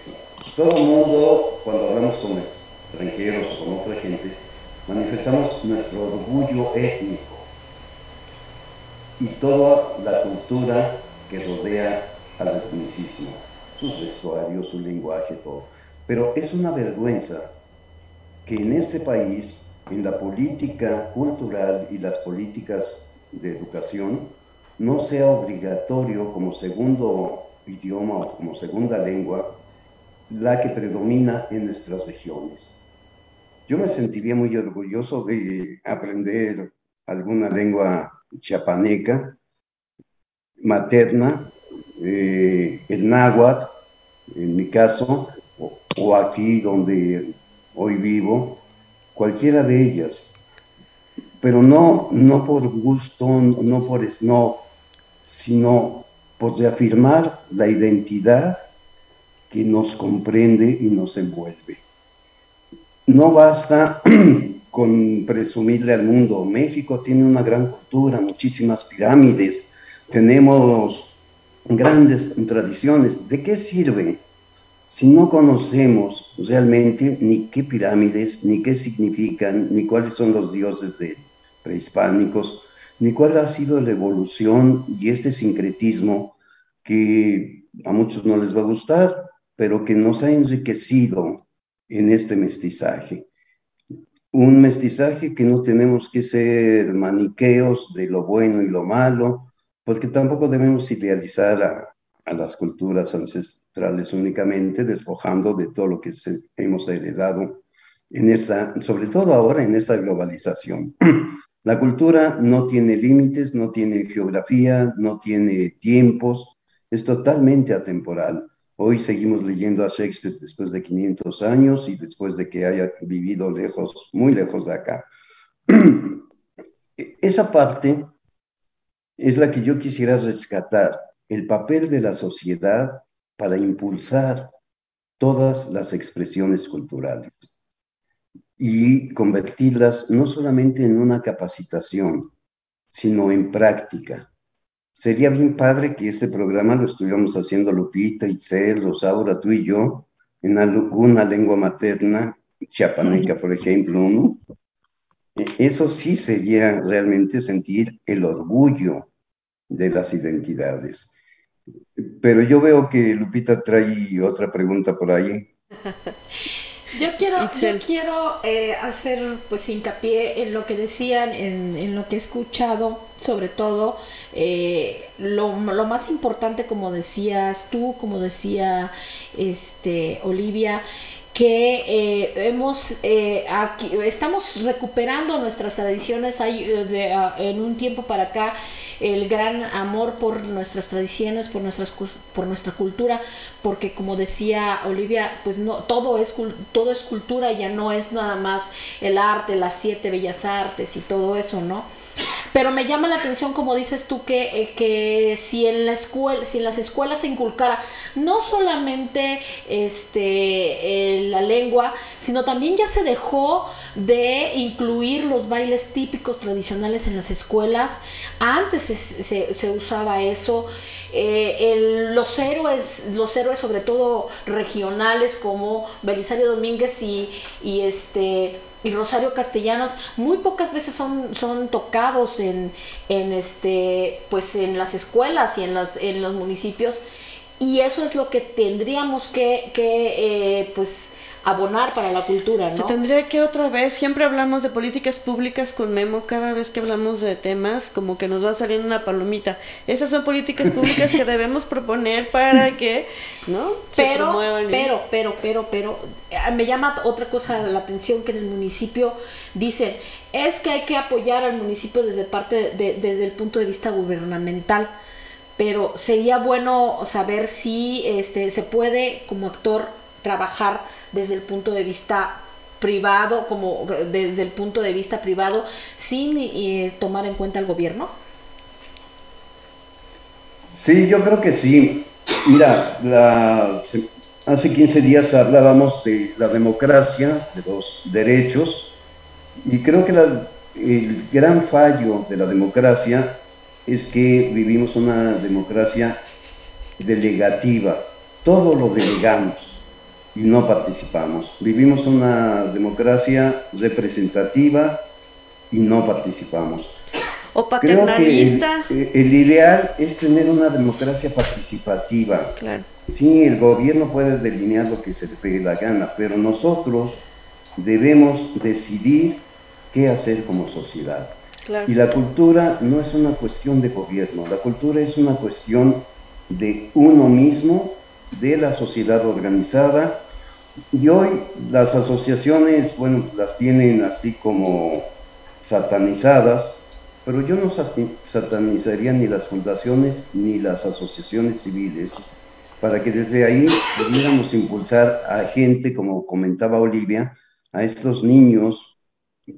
Todo el mundo, cuando hablamos con extranjeros o con otra gente, manifestamos nuestro orgullo étnico y toda la cultura que rodea al etnicismo, sus vestuarios, su lenguaje, todo. Pero es una vergüenza que en este país, en la política cultural y las políticas de educación, no sea obligatorio como segundo idioma o como segunda lengua la que predomina en nuestras regiones. Yo me sentiría muy orgulloso de aprender alguna lengua chiapaneca, materna, eh, el náhuatl, en mi caso, o, aquí donde hoy vivo, cualquiera de ellas. Pero no, no por gusto, no por no, sino por reafirmar la identidad que nos comprende y nos envuelve. No basta con presumirle al mundo. México tiene una gran cultura, muchísimas pirámides, tenemos grandes tradiciones. ¿De qué sirve si no conocemos realmente ni qué pirámides, ni qué significan, ni cuáles son los dioses prehispánicos, ni cuál ha sido la evolución y este sincretismo que a muchos no les va a gustar, pero que nos ha enriquecido en este mestizaje un mestizaje que no tenemos que ser maniqueos de lo bueno y lo malo, porque tampoco debemos idealizar a, las culturas ancestrales únicamente, despojando de todo lo que hemos heredado en esta, sobre todo ahora en esta globalización. La cultura no tiene límites, no tiene geografía, no tiene tiempos, es totalmente atemporal. Hoy seguimos leyendo a Shakespeare después de 500 años y después de que haya vivido lejos, muy lejos de acá. Esa parte es la que yo quisiera rescatar, el papel de la sociedad para impulsar todas las expresiones culturales y convertirlas no solamente en una capacitación, sino en práctica, Sería bien padre que este programa lo estuviéramos haciendo Lupita, Itzel, Rosaura, tú y yo, en alguna lengua materna, chiapaneca, por ejemplo, ¿no? E, eso sí sería realmente sentir el orgullo de las identidades. Pero yo veo que Lupita trae otra pregunta por ahí. Yo quiero, yo quiero eh, hacer pues hincapié en lo que decían, en, en lo que he escuchado, sobre todo eh, lo, lo, más importante, como decías tú, como decía este Olivia, que eh, hemos aquí, estamos recuperando nuestras tradiciones hay, de, en un tiempo para acá el gran amor por nuestras tradiciones, por, nuestras, por nuestra cultura, porque como decía Olivia, pues no, todo es, todo es cultura, ya no es nada más el arte, las siete bellas artes y todo eso, ¿no? Pero me llama la atención, como dices tú, que, eh, que si, en la si en las escuelas se inculcara no solamente este, eh, la lengua, sino también ya se dejó de incluir los bailes típicos tradicionales en las escuelas. Antes se, se, usaba eso. Eh, los héroes, los héroes sobre todo regionales como Belisario Domínguez y, y este y Rosario Castellanos muy pocas veces son, son tocados en, en, este, pues en las escuelas y en los, en los municipios y eso es lo que tendríamos que, que eh, pues abonar para la cultura, ¿no? Se tendría que otra vez, siempre hablamos de políticas públicas con Memo, cada vez que hablamos de temas, como que nos va saliendo una palomita. Esas son políticas públicas que debemos proponer para que, ¿no? Se pero, promuevan. Pero, pero, pero, pero, eh, me llama otra cosa la atención que en el municipio dicen, es que hay que apoyar al municipio desde parte, de, desde el punto de vista gubernamental pero sería bueno saber si este se puede como actor trabajar desde el punto de vista privado, como desde el punto de vista privado, sin eh, tomar en cuenta el gobierno? Sí, yo creo que sí. Mira, hace 15 días hablábamos de la democracia, de los derechos, y creo que el gran fallo de la democracia es que vivimos una democracia delegativa, todo lo delegamos y no participamos. Vivimos una democracia representativa y no participamos. O paternalista. el, ideal es tener una democracia participativa. Claro. Sí, el gobierno puede delinear lo que se le pegue la gana, pero nosotros debemos decidir qué hacer como sociedad. Y la cultura no es una cuestión de gobierno, la cultura es una cuestión de uno mismo de la sociedad organizada y hoy las asociaciones, bueno, las tienen así como satanizadas, pero yo no satanizaría ni las fundaciones ni las asociaciones civiles para que desde ahí pudiéramos impulsar a gente, como comentaba Olivia, a estos niños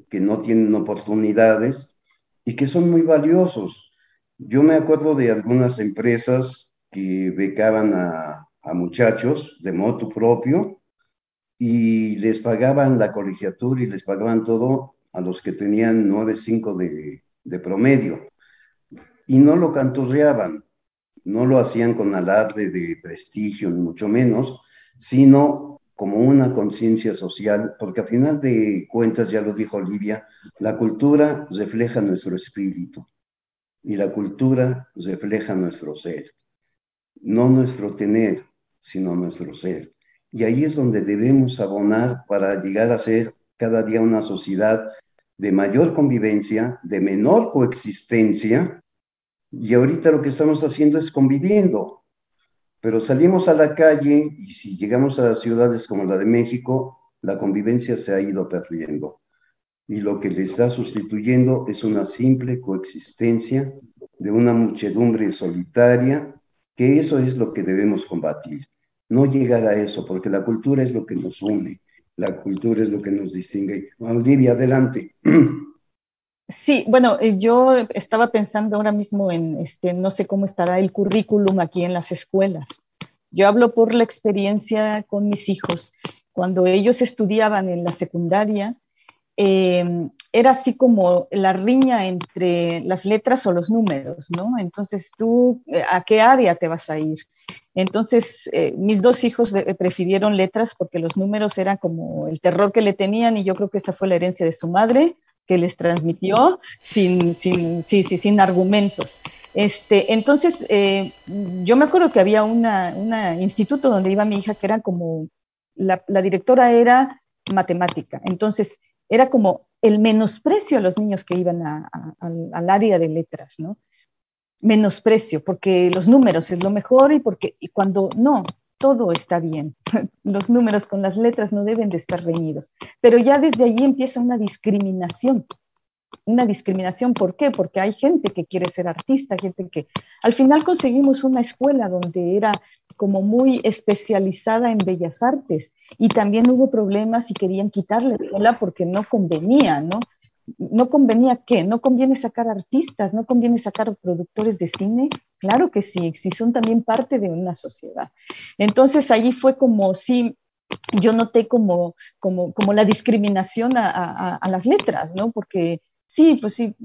que no tienen oportunidades y que son muy valiosos. Yo me acuerdo de algunas empresas que becaban a a muchachos de moto propio y les pagaban la colegiatura y les pagaban todo a los que tenían 9.5 de, de promedio. Y no lo canturreaban, no lo hacían con alarde de prestigio, ni mucho menos, sino como una conciencia social, porque a final de cuentas, ya lo dijo Olivia, la cultura refleja nuestro espíritu y la cultura refleja nuestro ser, no nuestro tener, sino nuestro ser. Y ahí es donde debemos abonar para llegar a ser cada día una sociedad de mayor convivencia, de menor coexistencia. Y ahorita lo que estamos haciendo es conviviendo. Pero salimos a la calle y si llegamos a ciudades como la de México, la convivencia se ha ido perdiendo. Y lo que le está sustituyendo es una simple coexistencia de una muchedumbre solitaria, que eso es lo que debemos combatir no llegar a eso, porque la cultura es lo que nos une, la cultura es lo que nos distingue. Olivia, adelante. Sí, bueno, eh, yo estaba pensando ahora mismo en, este, no sé cómo estará el currículum aquí en las escuelas. Yo hablo por la experiencia con mis hijos. Cuando ellos estudiaban en la secundaria, eh, era así como la riña entre las letras o los números, ¿no? Entonces, ¿tú eh, a qué área te vas a ir? Entonces, eh, mis dos hijos prefirieron letras porque los números eran como el terror que le tenían y yo creo que esa fue la herencia de su madre que les transmitió sin, sin, sí, sí, sin argumentos. Este, entonces, yo me acuerdo que había un instituto donde iba mi hija que era como, la directora era matemática. Entonces, era como el menosprecio a los niños que iban al área de letras, ¿no? Menosprecio, porque los números es lo mejor y porque cuando no, todo está bien. Los números con las letras no deben de estar reñidos. Pero ya desde allí empieza una discriminación. Una discriminación, ¿por qué? Porque hay gente que quiere ser artista, gente que... Al final conseguimos una escuela donde era como muy especializada en bellas artes y también hubo problemas y querían quitarle escuela porque no convenía, ¿no? ¿No convenía qué? ¿No conviene sacar artistas? ¿No conviene sacar productores de cine? Claro que sí, sí, son también parte de una sociedad. Entonces allí fue como si yo noté como, como, como la discriminación a, a, a las letras, ¿no? Porque sí, pues si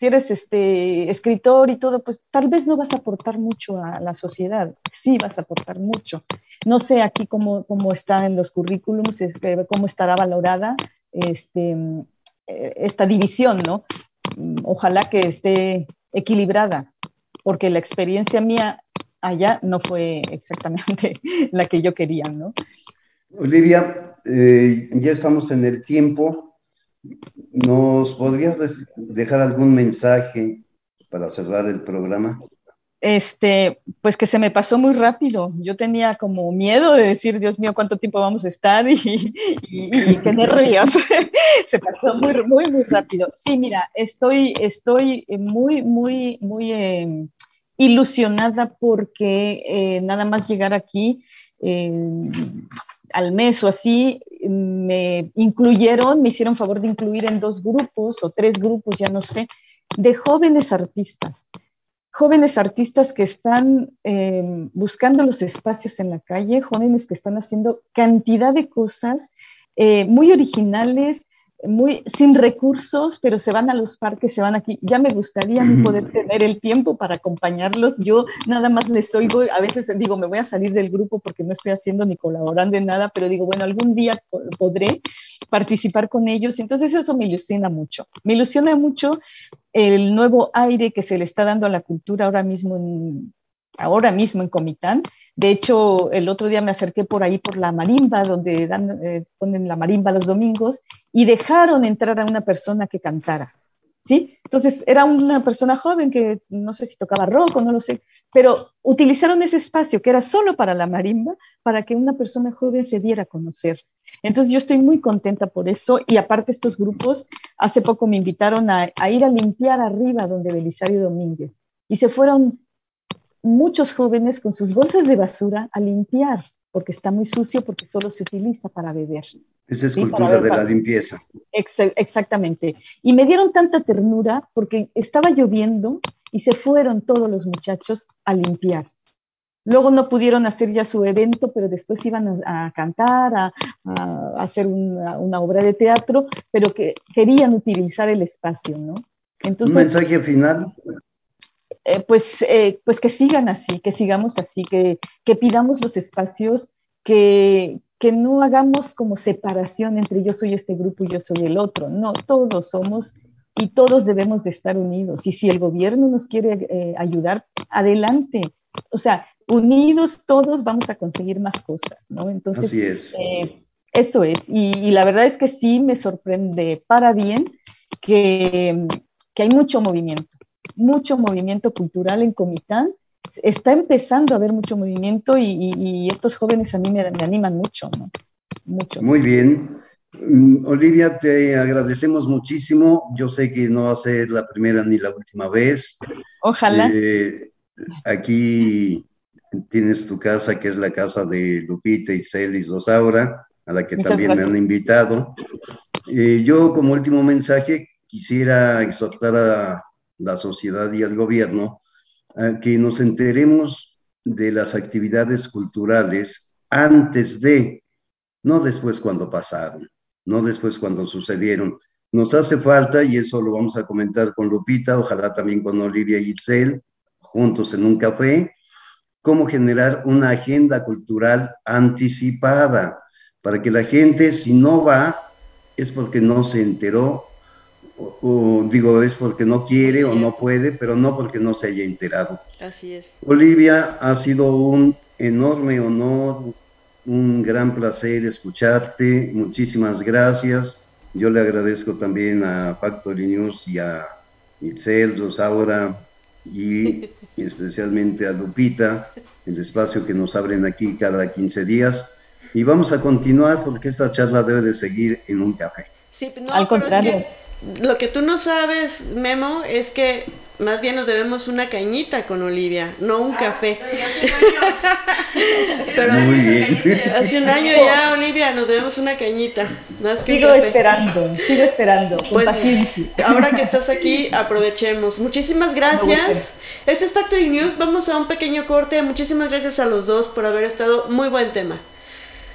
eres este escritor y todo, pues tal vez no vas a aportar mucho a la sociedad, sí vas a aportar mucho. No sé aquí cómo, cómo está en los currículums, este, cómo estará valorada, este, eh, esta división, ¿no? Ojalá que esté equilibrada, porque la experiencia mía allá no fue exactamente la que yo quería, ¿no? Olivia, eh, ya estamos en el tiempo. ¿Nos podrías dejar algún mensaje para cerrar el programa? Este, pues que se me pasó muy rápido. Yo tenía como miedo de decir, Dios mío, cuánto tiempo vamos a estar y, y, qué nervios. se pasó muy, muy, muy rápido. Sí, mira, estoy, estoy muy, muy, muy em, ilusionada porque eh, nada más llegar aquí em, al mes o así, me incluyeron, me hicieron favor de incluir en dos grupos o tres grupos, ya no sé, de jóvenes artistas. Jóvenes artistas que están eh, buscando los espacios en la calle, jóvenes que están haciendo cantidad de cosas eh, muy originales, muy sin recursos, pero se van a los parques, se van aquí. Ya me gustaría poder tener el tiempo para acompañarlos. Yo nada más les oigo, a veces digo, me voy a salir del grupo porque no estoy haciendo ni colaborando en nada, pero digo, bueno, algún día podré participar con ellos. Entonces eso me ilusiona mucho. Me ilusiona mucho el nuevo aire que se le está dando a la cultura ahora mismo en, ahora mismo en Comitán. De hecho, el otro día me acerqué por ahí por la marimba, donde dan, eh, ponen la marimba los domingos, y dejaron entrar a una persona que cantara. ¿Sí? Entonces era una persona joven que no sé si tocaba rock o no lo sé, pero utilizaron ese espacio que era solo para la marimba para que una persona joven se diera a conocer. Entonces yo estoy muy contenta por eso y aparte estos grupos, hace poco me invitaron a, a ir a limpiar arriba donde Belisario Domínguez y se fueron muchos jóvenes con sus bolsas de basura a limpiar, porque está muy sucio, porque solo se utiliza para beber. Esa es cultura de la limpieza. exactamente. Y me dieron tanta ternura porque estaba lloviendo y se fueron todos los muchachos a limpiar. Luego no pudieron hacer ya su evento, pero después iban a, cantar, a, hacer una, una, obra de teatro, pero que querían utilizar el espacio, ¿no? Entonces, ¿Un mensaje final? Eh, pues, eh, pues que sigan así, que sigamos así, que, que pidamos los espacios, que, que no hagamos como separación entre yo soy este grupo y yo soy el otro. No, todos somos y todos debemos de estar unidos. Y si el gobierno nos quiere eh, ayudar, adelante. O sea, unidos todos vamos a conseguir más cosas, ¿no? Entonces, Así es. eso es. Y, y, la verdad es que sí me sorprende para bien que, que hay mucho movimiento mucho movimiento cultural en Comitán. Está empezando a haber mucho movimiento y, estos jóvenes a mí me, animan mucho, ¿no? Mucho. Muy bien. Mm, Olivia, te agradecemos muchísimo. Yo sé que no va a ser la primera ni la última vez. Ojalá. Eh, aquí tienes tu casa, que es la casa de Lupita, y Celis Rosaura, a la que también me han invitado. Eh, yo, como último mensaje, quisiera exhortar a la sociedad y el gobierno, que nos enteremos de las actividades culturales antes de, no después cuando pasaron, no después cuando sucedieron. Nos hace falta, y eso lo vamos a comentar con Lupita, ojalá también con Olivia y Itzel, juntos en un café, cómo generar una agenda cultural anticipada para que la gente, si no va, es porque no se enteró o, digo, es porque no quiere o no puede, pero no porque no se haya enterado. Así es. Olivia, ha sido un enorme honor, un gran placer escucharte. Muchísimas gracias. Yo le agradezco también a Factory News y a Itzel, Rosaura y, y especialmente a Lupita, el espacio que nos abren aquí cada 15 días. Y vamos a continuar porque esta charla debe de seguir en un café. Sí, no, Al contrario lo que tú no sabes, Memo, es que más bien nos debemos una cañita con Olivia, no un café. Pero Muy bien. hace un año ya, Olivia, nos debemos una cañita. Más que sigo esperando, sigo esperando. Pues, ahora que estás aquí, aprovechemos. Muchísimas gracias. Esto es Factory News. Vamos a un pequeño corte. Muchísimas gracias a los dos por haber estado. Muy buen tema.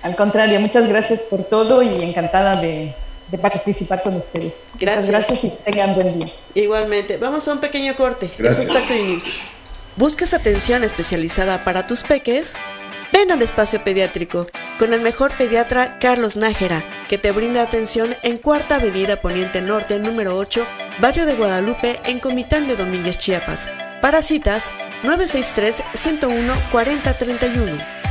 Al contrario, muchas gracias por todo y encantada de de participar con ustedes. Gracias. gracias y tengan buen día. Igualmente. Vamos a un pequeño corte. Gracias. Eso es News. ¿Buscas atención especializada para tus peques? Ven al espacio pediátrico con el mejor pediatra Carlos Nájera que te brinda atención en Cuarta Avenida Poniente Norte, número 8, Barrio de Guadalupe, en Comitán de Domínguez, Chiapas. Para citas, 963-101-4031.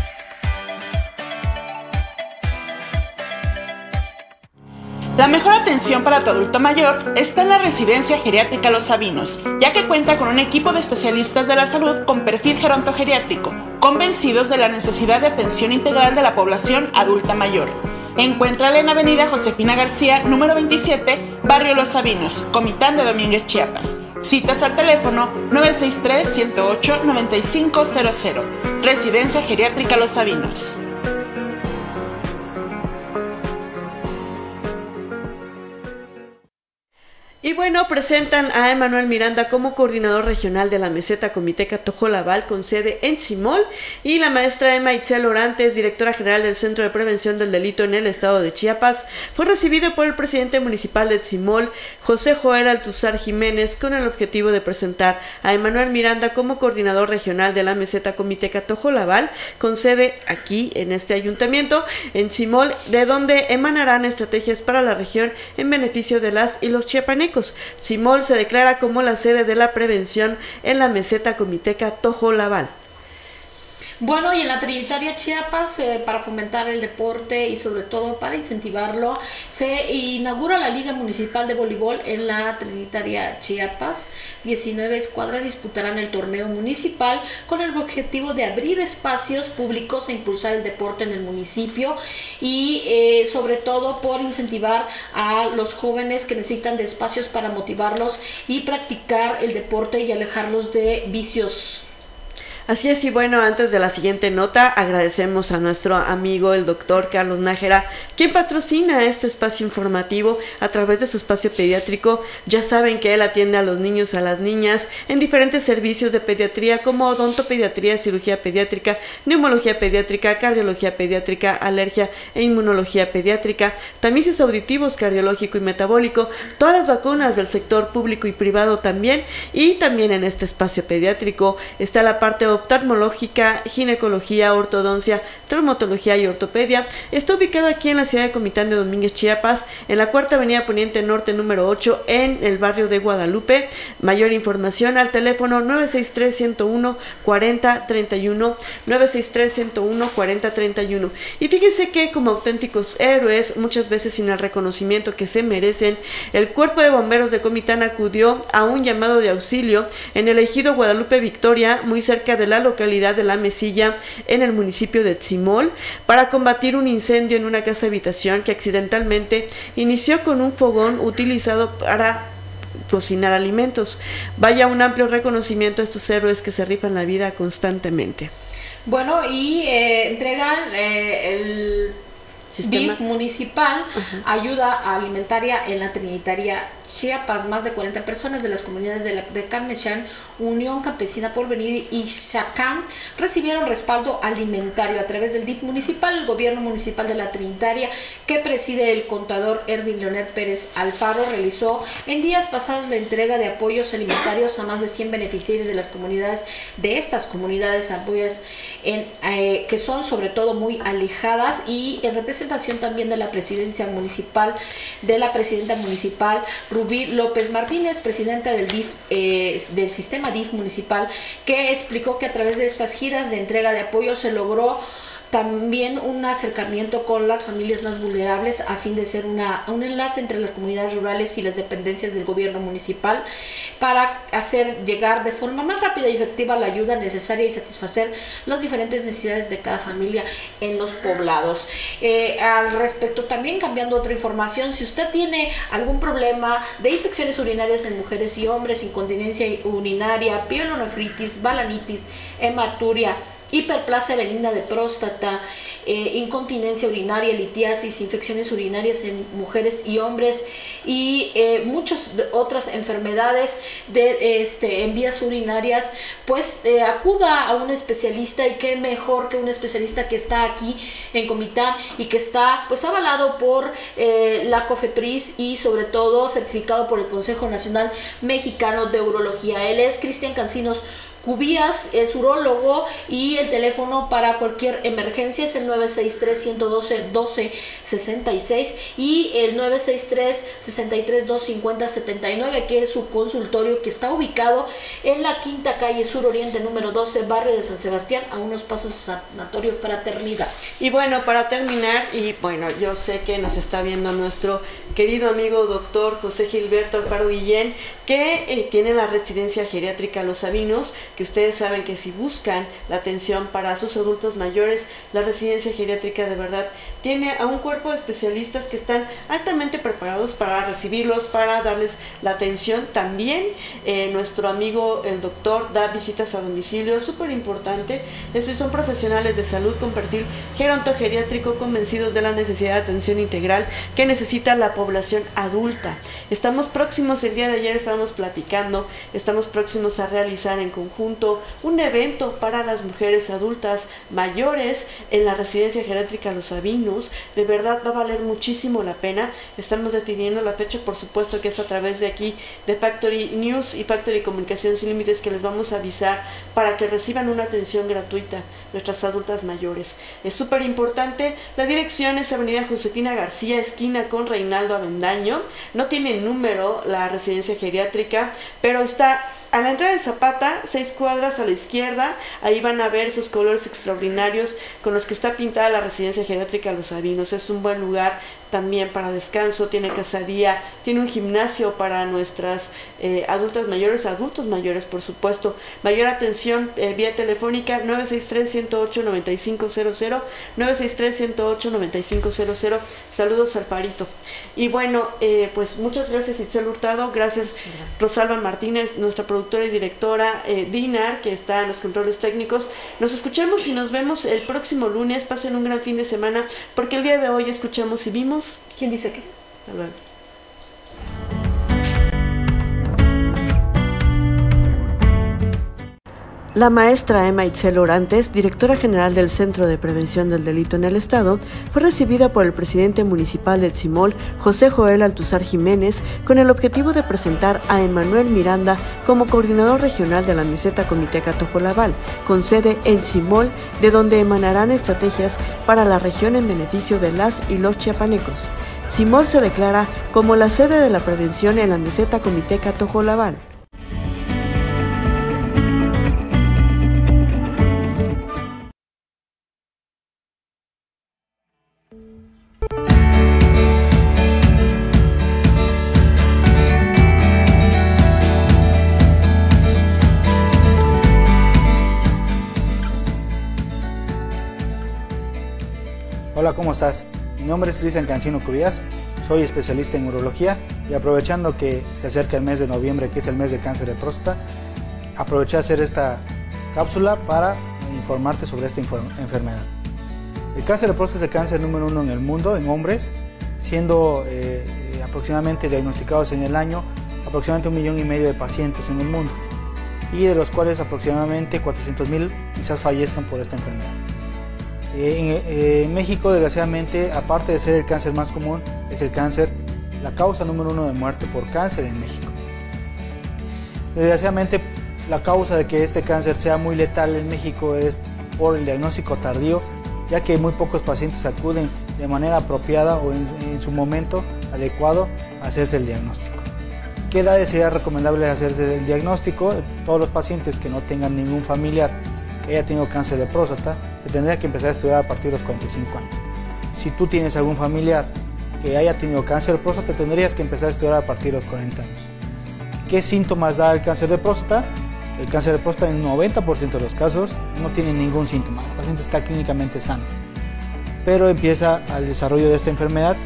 La mejor atención para tu adulto mayor está en la residencia geriátrica Los Sabinos, ya que cuenta con un equipo de especialistas de la salud con perfil gerontogeriátrico, convencidos de la necesidad de atención integral de la población adulta mayor. Encuéntrala en Avenida Josefina García, número 27, Barrio Los Sabinos, Comitán de Domínguez, Chiapas. Citas al teléfono 963-108-9500. Residencia Geriátrica Los Sabinos. Y bueno, presentan a Emanuel Miranda como coordinador regional de la meseta Comiteca Tojolabal con sede en Simol y la maestra Emma Itzel Orantes, directora general del Centro de Prevención del Delito en el estado de Chiapas, fue recibido por el presidente municipal de Simol, José Joel Altuzar Jiménez, con el objetivo de presentar a Emanuel Miranda como coordinador regional de la meseta Comiteca Tojolabal con sede aquí en este ayuntamiento, en Simol, de donde emanarán estrategias para la región en beneficio de las y los chiapanecos. Simol se declara como la sede de la prevención en la meseta comiteca Tojo Laval. Bueno, y en la Trinitaria Chiapas, eh, para fomentar el deporte y sobre todo para incentivarlo, se inaugura la Liga Municipal de Voleibol en la Trinitaria Chiapas. 19 escuadras disputarán el torneo municipal con el objetivo de abrir espacios públicos e impulsar el deporte en el municipio y eh, sobre todo por incentivar a los jóvenes que necesitan de espacios para motivarlos y practicar el deporte y alejarlos de vicios Así es, y bueno, antes de la siguiente nota, agradecemos a nuestro amigo el doctor Carlos Nájera, quien patrocina este espacio informativo a través de su espacio pediátrico. Ya saben que él atiende a los niños, a las niñas, en diferentes servicios de pediatría como odontopediatría, cirugía pediátrica, neumología pediátrica, cardiología pediátrica, alergia e inmunología pediátrica, tamices auditivos, cardiológico y metabólico, todas las vacunas del sector público y privado también, y también en este espacio pediátrico está la parte oftalmológica, ginecología, ortodoncia, traumatología y ortopedia. Está ubicado aquí en la ciudad de Comitán de Domínguez, Chiapas, en la cuarta avenida Poniente Norte número 8, en el barrio de Guadalupe. Mayor información al teléfono 963-101-4031, 963-101-4031. Y fíjense que como auténticos héroes, muchas veces sin el reconocimiento que se merecen, el cuerpo de bomberos de Comitán acudió a un llamado de auxilio en el ejido Guadalupe Victoria, muy cerca de la localidad de La Mesilla en el municipio de Tzimol para combatir un incendio en una casa habitación que accidentalmente inició con un fogón utilizado para cocinar alimentos. Vaya un amplio reconocimiento a estos héroes que se rifan la vida constantemente. Bueno, y eh, entregan eh, el DIF municipal, ayuda alimentaria en la Trinitaria Chiapas. Más de 40 personas de las comunidades de, la, de Carnechan, Unión Campesina Porvenir y Sacán recibieron respaldo alimentario a través del DIF municipal, el gobierno municipal de la Trinitaria, que preside el contador Erwin Leonel Pérez Alfaro, realizó en días pasados la entrega de apoyos alimentarios a más de 100 beneficiarios de las comunidades, de estas comunidades apoyos en, eh, que son sobre todo muy alejadas y en representación también de la presidencia municipal, de la presidenta municipal Rubí López Martínez, presidenta del DIF, eh, del sistema DIF municipal, que explicó que a través de estas giras de entrega de apoyo se logró también un acercamiento con las familias más vulnerables a fin de ser una, un enlace entre las comunidades rurales y las dependencias del gobierno municipal para hacer llegar de forma más rápida y efectiva la ayuda necesaria y satisfacer las diferentes necesidades de cada familia en los poblados. Eh, al respecto, también cambiando otra información, si usted tiene algún problema de infecciones urinarias en mujeres y hombres, incontinencia urinaria, pielonefritis, balanitis, hematuria, hiperplasia benigna de próstata, eh, incontinencia urinaria, litiasis, infecciones urinarias en mujeres y hombres y eh, muchas otras enfermedades de, este, en vías urinarias, pues eh, acuda a un especialista y qué mejor que un especialista que está aquí en Comitán y que está pues avalado por la COFEPRIS y sobre todo certificado por el Consejo Nacional Mexicano de Urología. Él es Cristian Cancinos Cubías es urólogo y el teléfono para cualquier emergencia es el 963-112-1266 y el 963-63-250-79 que es su consultorio que está ubicado en la quinta calle sur oriente número 12 barrio de San Sebastián a unos pasos de Sanatorio Fraternidad. Y bueno, para terminar, y bueno, yo sé que nos está viendo nuestro querido amigo doctor José Gilberto Alparo Guillén, que eh, tiene la residencia geriátrica Los Sabinos, que ustedes saben que si buscan la atención para sus adultos mayores, la residencia geriátrica de verdad tiene a un cuerpo de especialistas que están altamente preparados para recibirlos, para darles la atención. También eh, nuestro amigo el doctor da visitas a domicilio, súper importante. Estos son profesionales de salud con perfil gerontogeriátrico convencidos de la necesidad de atención integral que necesita la población adulta. Estamos próximos, el día de ayer estábamos platicando, estamos próximos a realizar en conjunto un evento para las mujeres adultas mayores en la residencia geriátrica Los Sabinos. De verdad va a valer muchísimo la pena. Estamos definiendo la fecha, por supuesto que es a través de aquí de Factory News y Factory Comunicación Sin Límites que les vamos a avisar para que reciban una atención gratuita nuestras adultas mayores. Es súper importante. La dirección es Avenida Josefina García, esquina con Reinaldo Avendaño. No tiene número la residencia geriátrica, pero está a la entrada de Zapata, seis cuadras a la izquierda, ahí van a ver sus colores extraordinarios con los que está pintada la residencia geriátrica Los Sabinos. Es un buen lugar también para descanso, tiene casadía, tiene un gimnasio para nuestras eh, adultas mayores, adultos mayores por supuesto. Mayor atención eh, vía telefónica 963-108-9500, 963-108-9500. Saludos al Parito. Y bueno, eh, pues muchas gracias Itzel Hurtado, gracias, gracias. Rosalba Martínez, nuestra productora y directora Dinar, que está en los controles técnicos. Nos escuchamos y nos vemos el próximo lunes. Pasen un gran fin de semana, porque el día de hoy escuchamos y vimos ¿Quién dice qué? La maestra Emma Itzel Orantes, directora general del Centro de Prevención del Delito en el Estado, fue recibida por el presidente municipal del CIMOL, José Joel Altuzar Jiménez, con el objetivo de presentar a Emanuel Miranda como coordinador regional de la meseta Comité Catojolabal, con sede en CIMOL, de donde emanarán estrategias para la región en beneficio de las y los chiapanecos. CIMOL se declara como la sede de la prevención en la meseta Comité Catojolabal. ¿Cómo estás? Mi nombre es Cristian Cancino Cubías, soy especialista en urología y aprovechando que se acerca el mes de noviembre, que es el mes de cáncer de próstata, aproveché a hacer esta cápsula para informarte sobre esta enfermedad. El cáncer de próstata es el cáncer número uno en el mundo en hombres, siendo eh, aproximadamente diagnosticados en el año aproximadamente un millón y medio de pacientes en el mundo y de los cuales aproximadamente 400 mil quizás fallezcan por esta enfermedad. Eh, en, México, desgraciadamente, aparte de ser el cáncer más común, es el cáncer, la causa número uno de muerte por cáncer en México. Desgraciadamente, la causa de que este cáncer sea muy letal en México es por el diagnóstico tardío, ya que muy pocos pacientes acuden de manera apropiada o en, en su momento adecuado a hacerse el diagnóstico. ¿Qué edades sería recomendable hacerse el diagnóstico? Todos los pacientes que no tengan ningún familiar que haya tenido cáncer de próstata, se tendría que empezar a estudiar a partir de los 45 años. Si tú tienes algún familiar que haya tenido cáncer de próstata, tendrías que empezar a estudiar a partir de los 40 años. ¿Qué síntomas da el cáncer de próstata? El cáncer de próstata en 90% de los casos no tiene ningún síntoma, el paciente está clínicamente sano, pero empieza al desarrollo de esta enfermedad.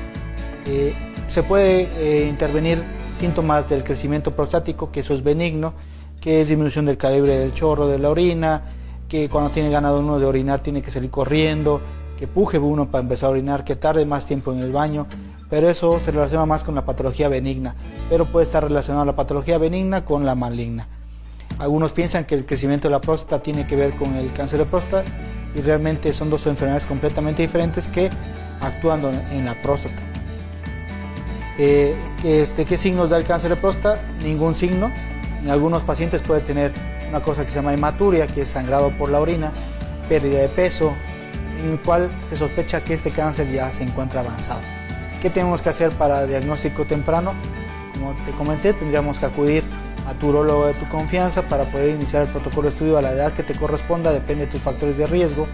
Eh, se puede eh, intervenir síntomas del crecimiento prostático, que eso es benigno, que es disminución del calibre del chorro de la orina, que cuando tiene ganado uno de orinar tiene que salir corriendo, que puje uno para empezar a orinar, que tarde más tiempo en el baño, pero eso se relaciona más con la patología benigna, pero puede estar relacionado la patología benigna con la maligna. Algunos piensan que el crecimiento de la próstata tiene que ver con el cáncer de próstata y realmente son dos enfermedades completamente diferentes que actúan en la próstata. Eh, este, ¿Qué signos da el cáncer de próstata? Ningún signo. En algunos pacientes puede tener una cosa que se llama hematuria, que es sangrado por la orina, pérdida de peso, en el cual se sospecha que este cáncer ya se encuentra avanzado. ¿Qué tenemos que hacer para diagnóstico temprano? Como te comenté, tendríamos que acudir a tu urologo de tu confianza para poder iniciar el protocolo de estudio a la edad que te corresponda, depende de tus factores de riesgo,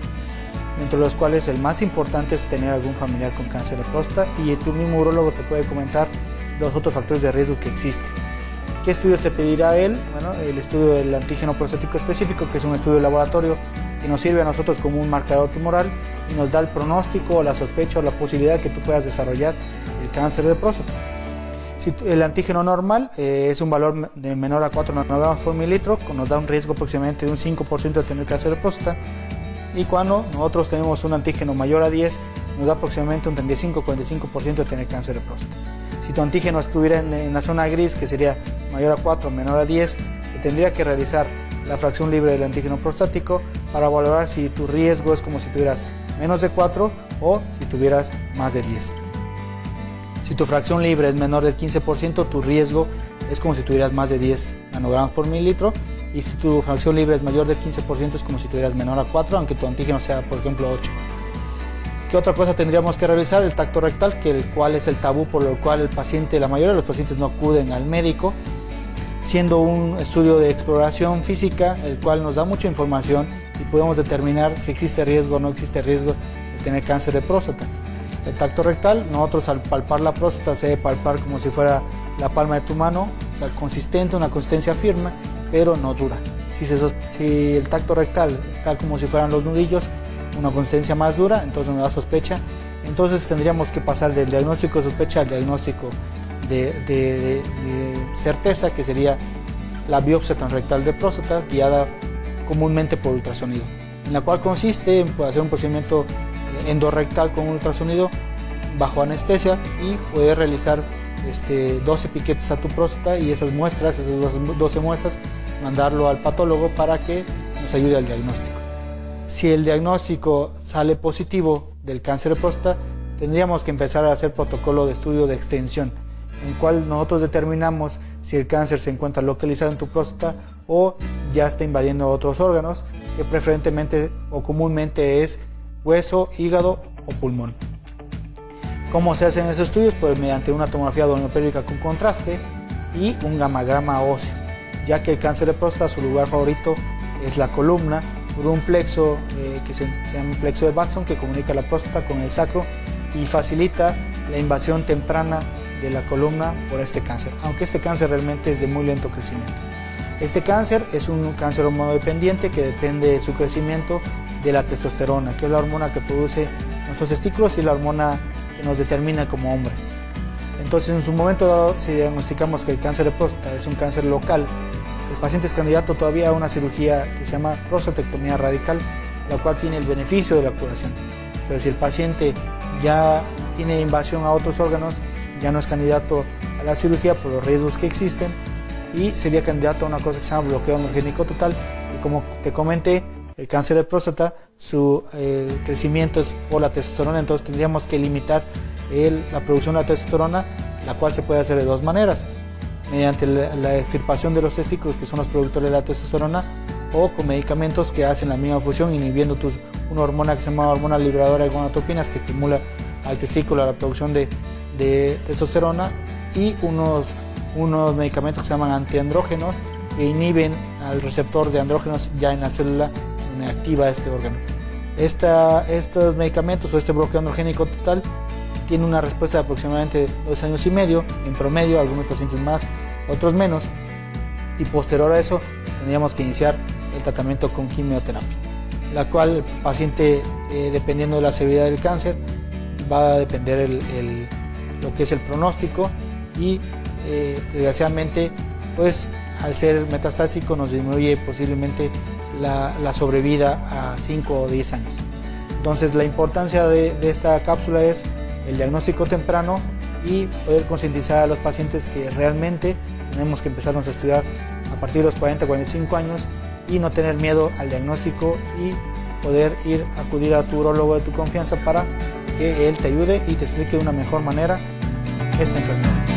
entre los cuales el más importante es tener algún familiar con cáncer de próstata y tu mismo urologo te puede comentar los otros factores de riesgo que existen. ¿Qué estudios te pedirá él? Bueno, el estudio del antígeno prostático específico, que es un estudio de laboratorio que nos sirve a nosotros como un marcador tumoral y nos da el pronóstico, la sospecha o la posibilidad que tú puedas desarrollar el cáncer de próstata. Si el antígeno normal eh, es un valor de menor a 4 nanogramos por mililitro, nos da un riesgo aproximadamente de un 5% de tener cáncer de próstata. Y cuando nosotros tenemos un antígeno mayor a 10, nos da aproximadamente un 35-45% de tener cáncer de próstata. Si tu antígeno estuviera en, la zona gris, que sería mayor a 4, menor a 10, se tendría que realizar la fracción libre del antígeno prostático para valorar si tu riesgo es como si tuvieras menos de 4 o si tuvieras más de 10. Si tu fracción libre es menor del 15%, tu riesgo es como si tuvieras más de 10 nanogramos por mililitro. Y si tu fracción libre es mayor del 15%, es como si tuvieras menor a 4, aunque tu antígeno sea, por ejemplo, 8. ¿Qué otra cosa tendríamos que realizar? El tacto rectal, que el cual es el tabú por lo cual el paciente, la mayoría de los pacientes no acuden al médico, siendo un estudio de exploración física, el cual nos da mucha información y podemos determinar si existe riesgo o no existe riesgo de tener cáncer de próstata. El tacto rectal, nosotros al palpar la próstata se debe palpar como si fuera la palma de tu mano, o sea, consistente, una consistencia firme, pero no dura. Si, el tacto rectal está como si fueran los nudillos, una consistencia más dura, entonces nos da sospecha. Entonces tendríamos que pasar del diagnóstico de sospecha al diagnóstico de, certeza, que sería la biopsia transrectal de próstata, guiada comúnmente por ultrasonido, en la cual consiste en hacer un procedimiento endorrectal con ultrasonido bajo anestesia y poder realizar este, 12 piquetes a tu próstata y esas muestras, esas 12 muestras, mandarlo al patólogo para que nos ayude al diagnóstico. Si el diagnóstico sale positivo del cáncer de próstata, tendríamos que empezar a hacer protocolo de estudio de extensión, en el cual nosotros determinamos si el cáncer se encuentra localizado en tu próstata o ya está invadiendo otros órganos, que preferentemente o comúnmente es hueso, hígado o pulmón. ¿Cómo se hacen esos estudios? Pues mediante una tomografía doppelerica con contraste y un gamagrama óseo, ya que el cáncer de próstata su lugar favorito es la columna por un plexo eh, que se, llama plexo de Baxon que comunica la próstata con el sacro y facilita la invasión temprana de la columna por este cáncer, aunque este cáncer realmente es de muy lento crecimiento. Este cáncer es un cáncer hormonodependiente que depende de su crecimiento de la testosterona, que es la hormona que produce nuestros testículos y la hormona que nos determina como hombres. Entonces, en su momento dado, si diagnosticamos que el cáncer de próstata es un cáncer local el paciente es candidato todavía a una cirugía que se llama prostatectomía radical, la cual tiene el beneficio de la curación. Pero si el paciente ya tiene invasión a otros órganos, ya no es candidato a la cirugía por los riesgos que existen y sería candidato a una cosa que se llama bloqueo androgénico total. Y como te comenté, el cáncer de próstata, su eh, crecimiento es por la testosterona, entonces tendríamos que limitar la producción de la testosterona, la cual se puede hacer de dos maneras mediante la, extirpación de los testículos, que son los productores de la testosterona, o con medicamentos que hacen la misma función, inhibiendo tus, una hormona que se llama hormona liberadora de gonadotropinas, que estimula al testículo la producción de, testosterona, y unos, unos medicamentos que se llaman antiandrógenos, que inhiben al receptor de andrógenos ya en la célula donde activa este órgano. Esta, estos medicamentos o este bloqueo androgénico total tiene una respuesta de aproximadamente dos años y medio, en promedio, algunos pacientes más, otros menos, y posterior a eso tendríamos que iniciar el tratamiento con quimioterapia, la cual el paciente, eh, dependiendo de la severidad del cáncer, va a depender el, lo que es el pronóstico y eh, desgraciadamente, pues al ser metastásico nos disminuye posiblemente la, la sobrevida a 5 o 10 años. Entonces la importancia de, esta cápsula es el diagnóstico temprano y poder concientizar a los pacientes que realmente tenemos que empezarnos a estudiar a partir de los 40, 45 años y no tener miedo al diagnóstico y poder ir a acudir a tu urologo de tu confianza para que él te ayude y te explique de una mejor manera esta enfermedad.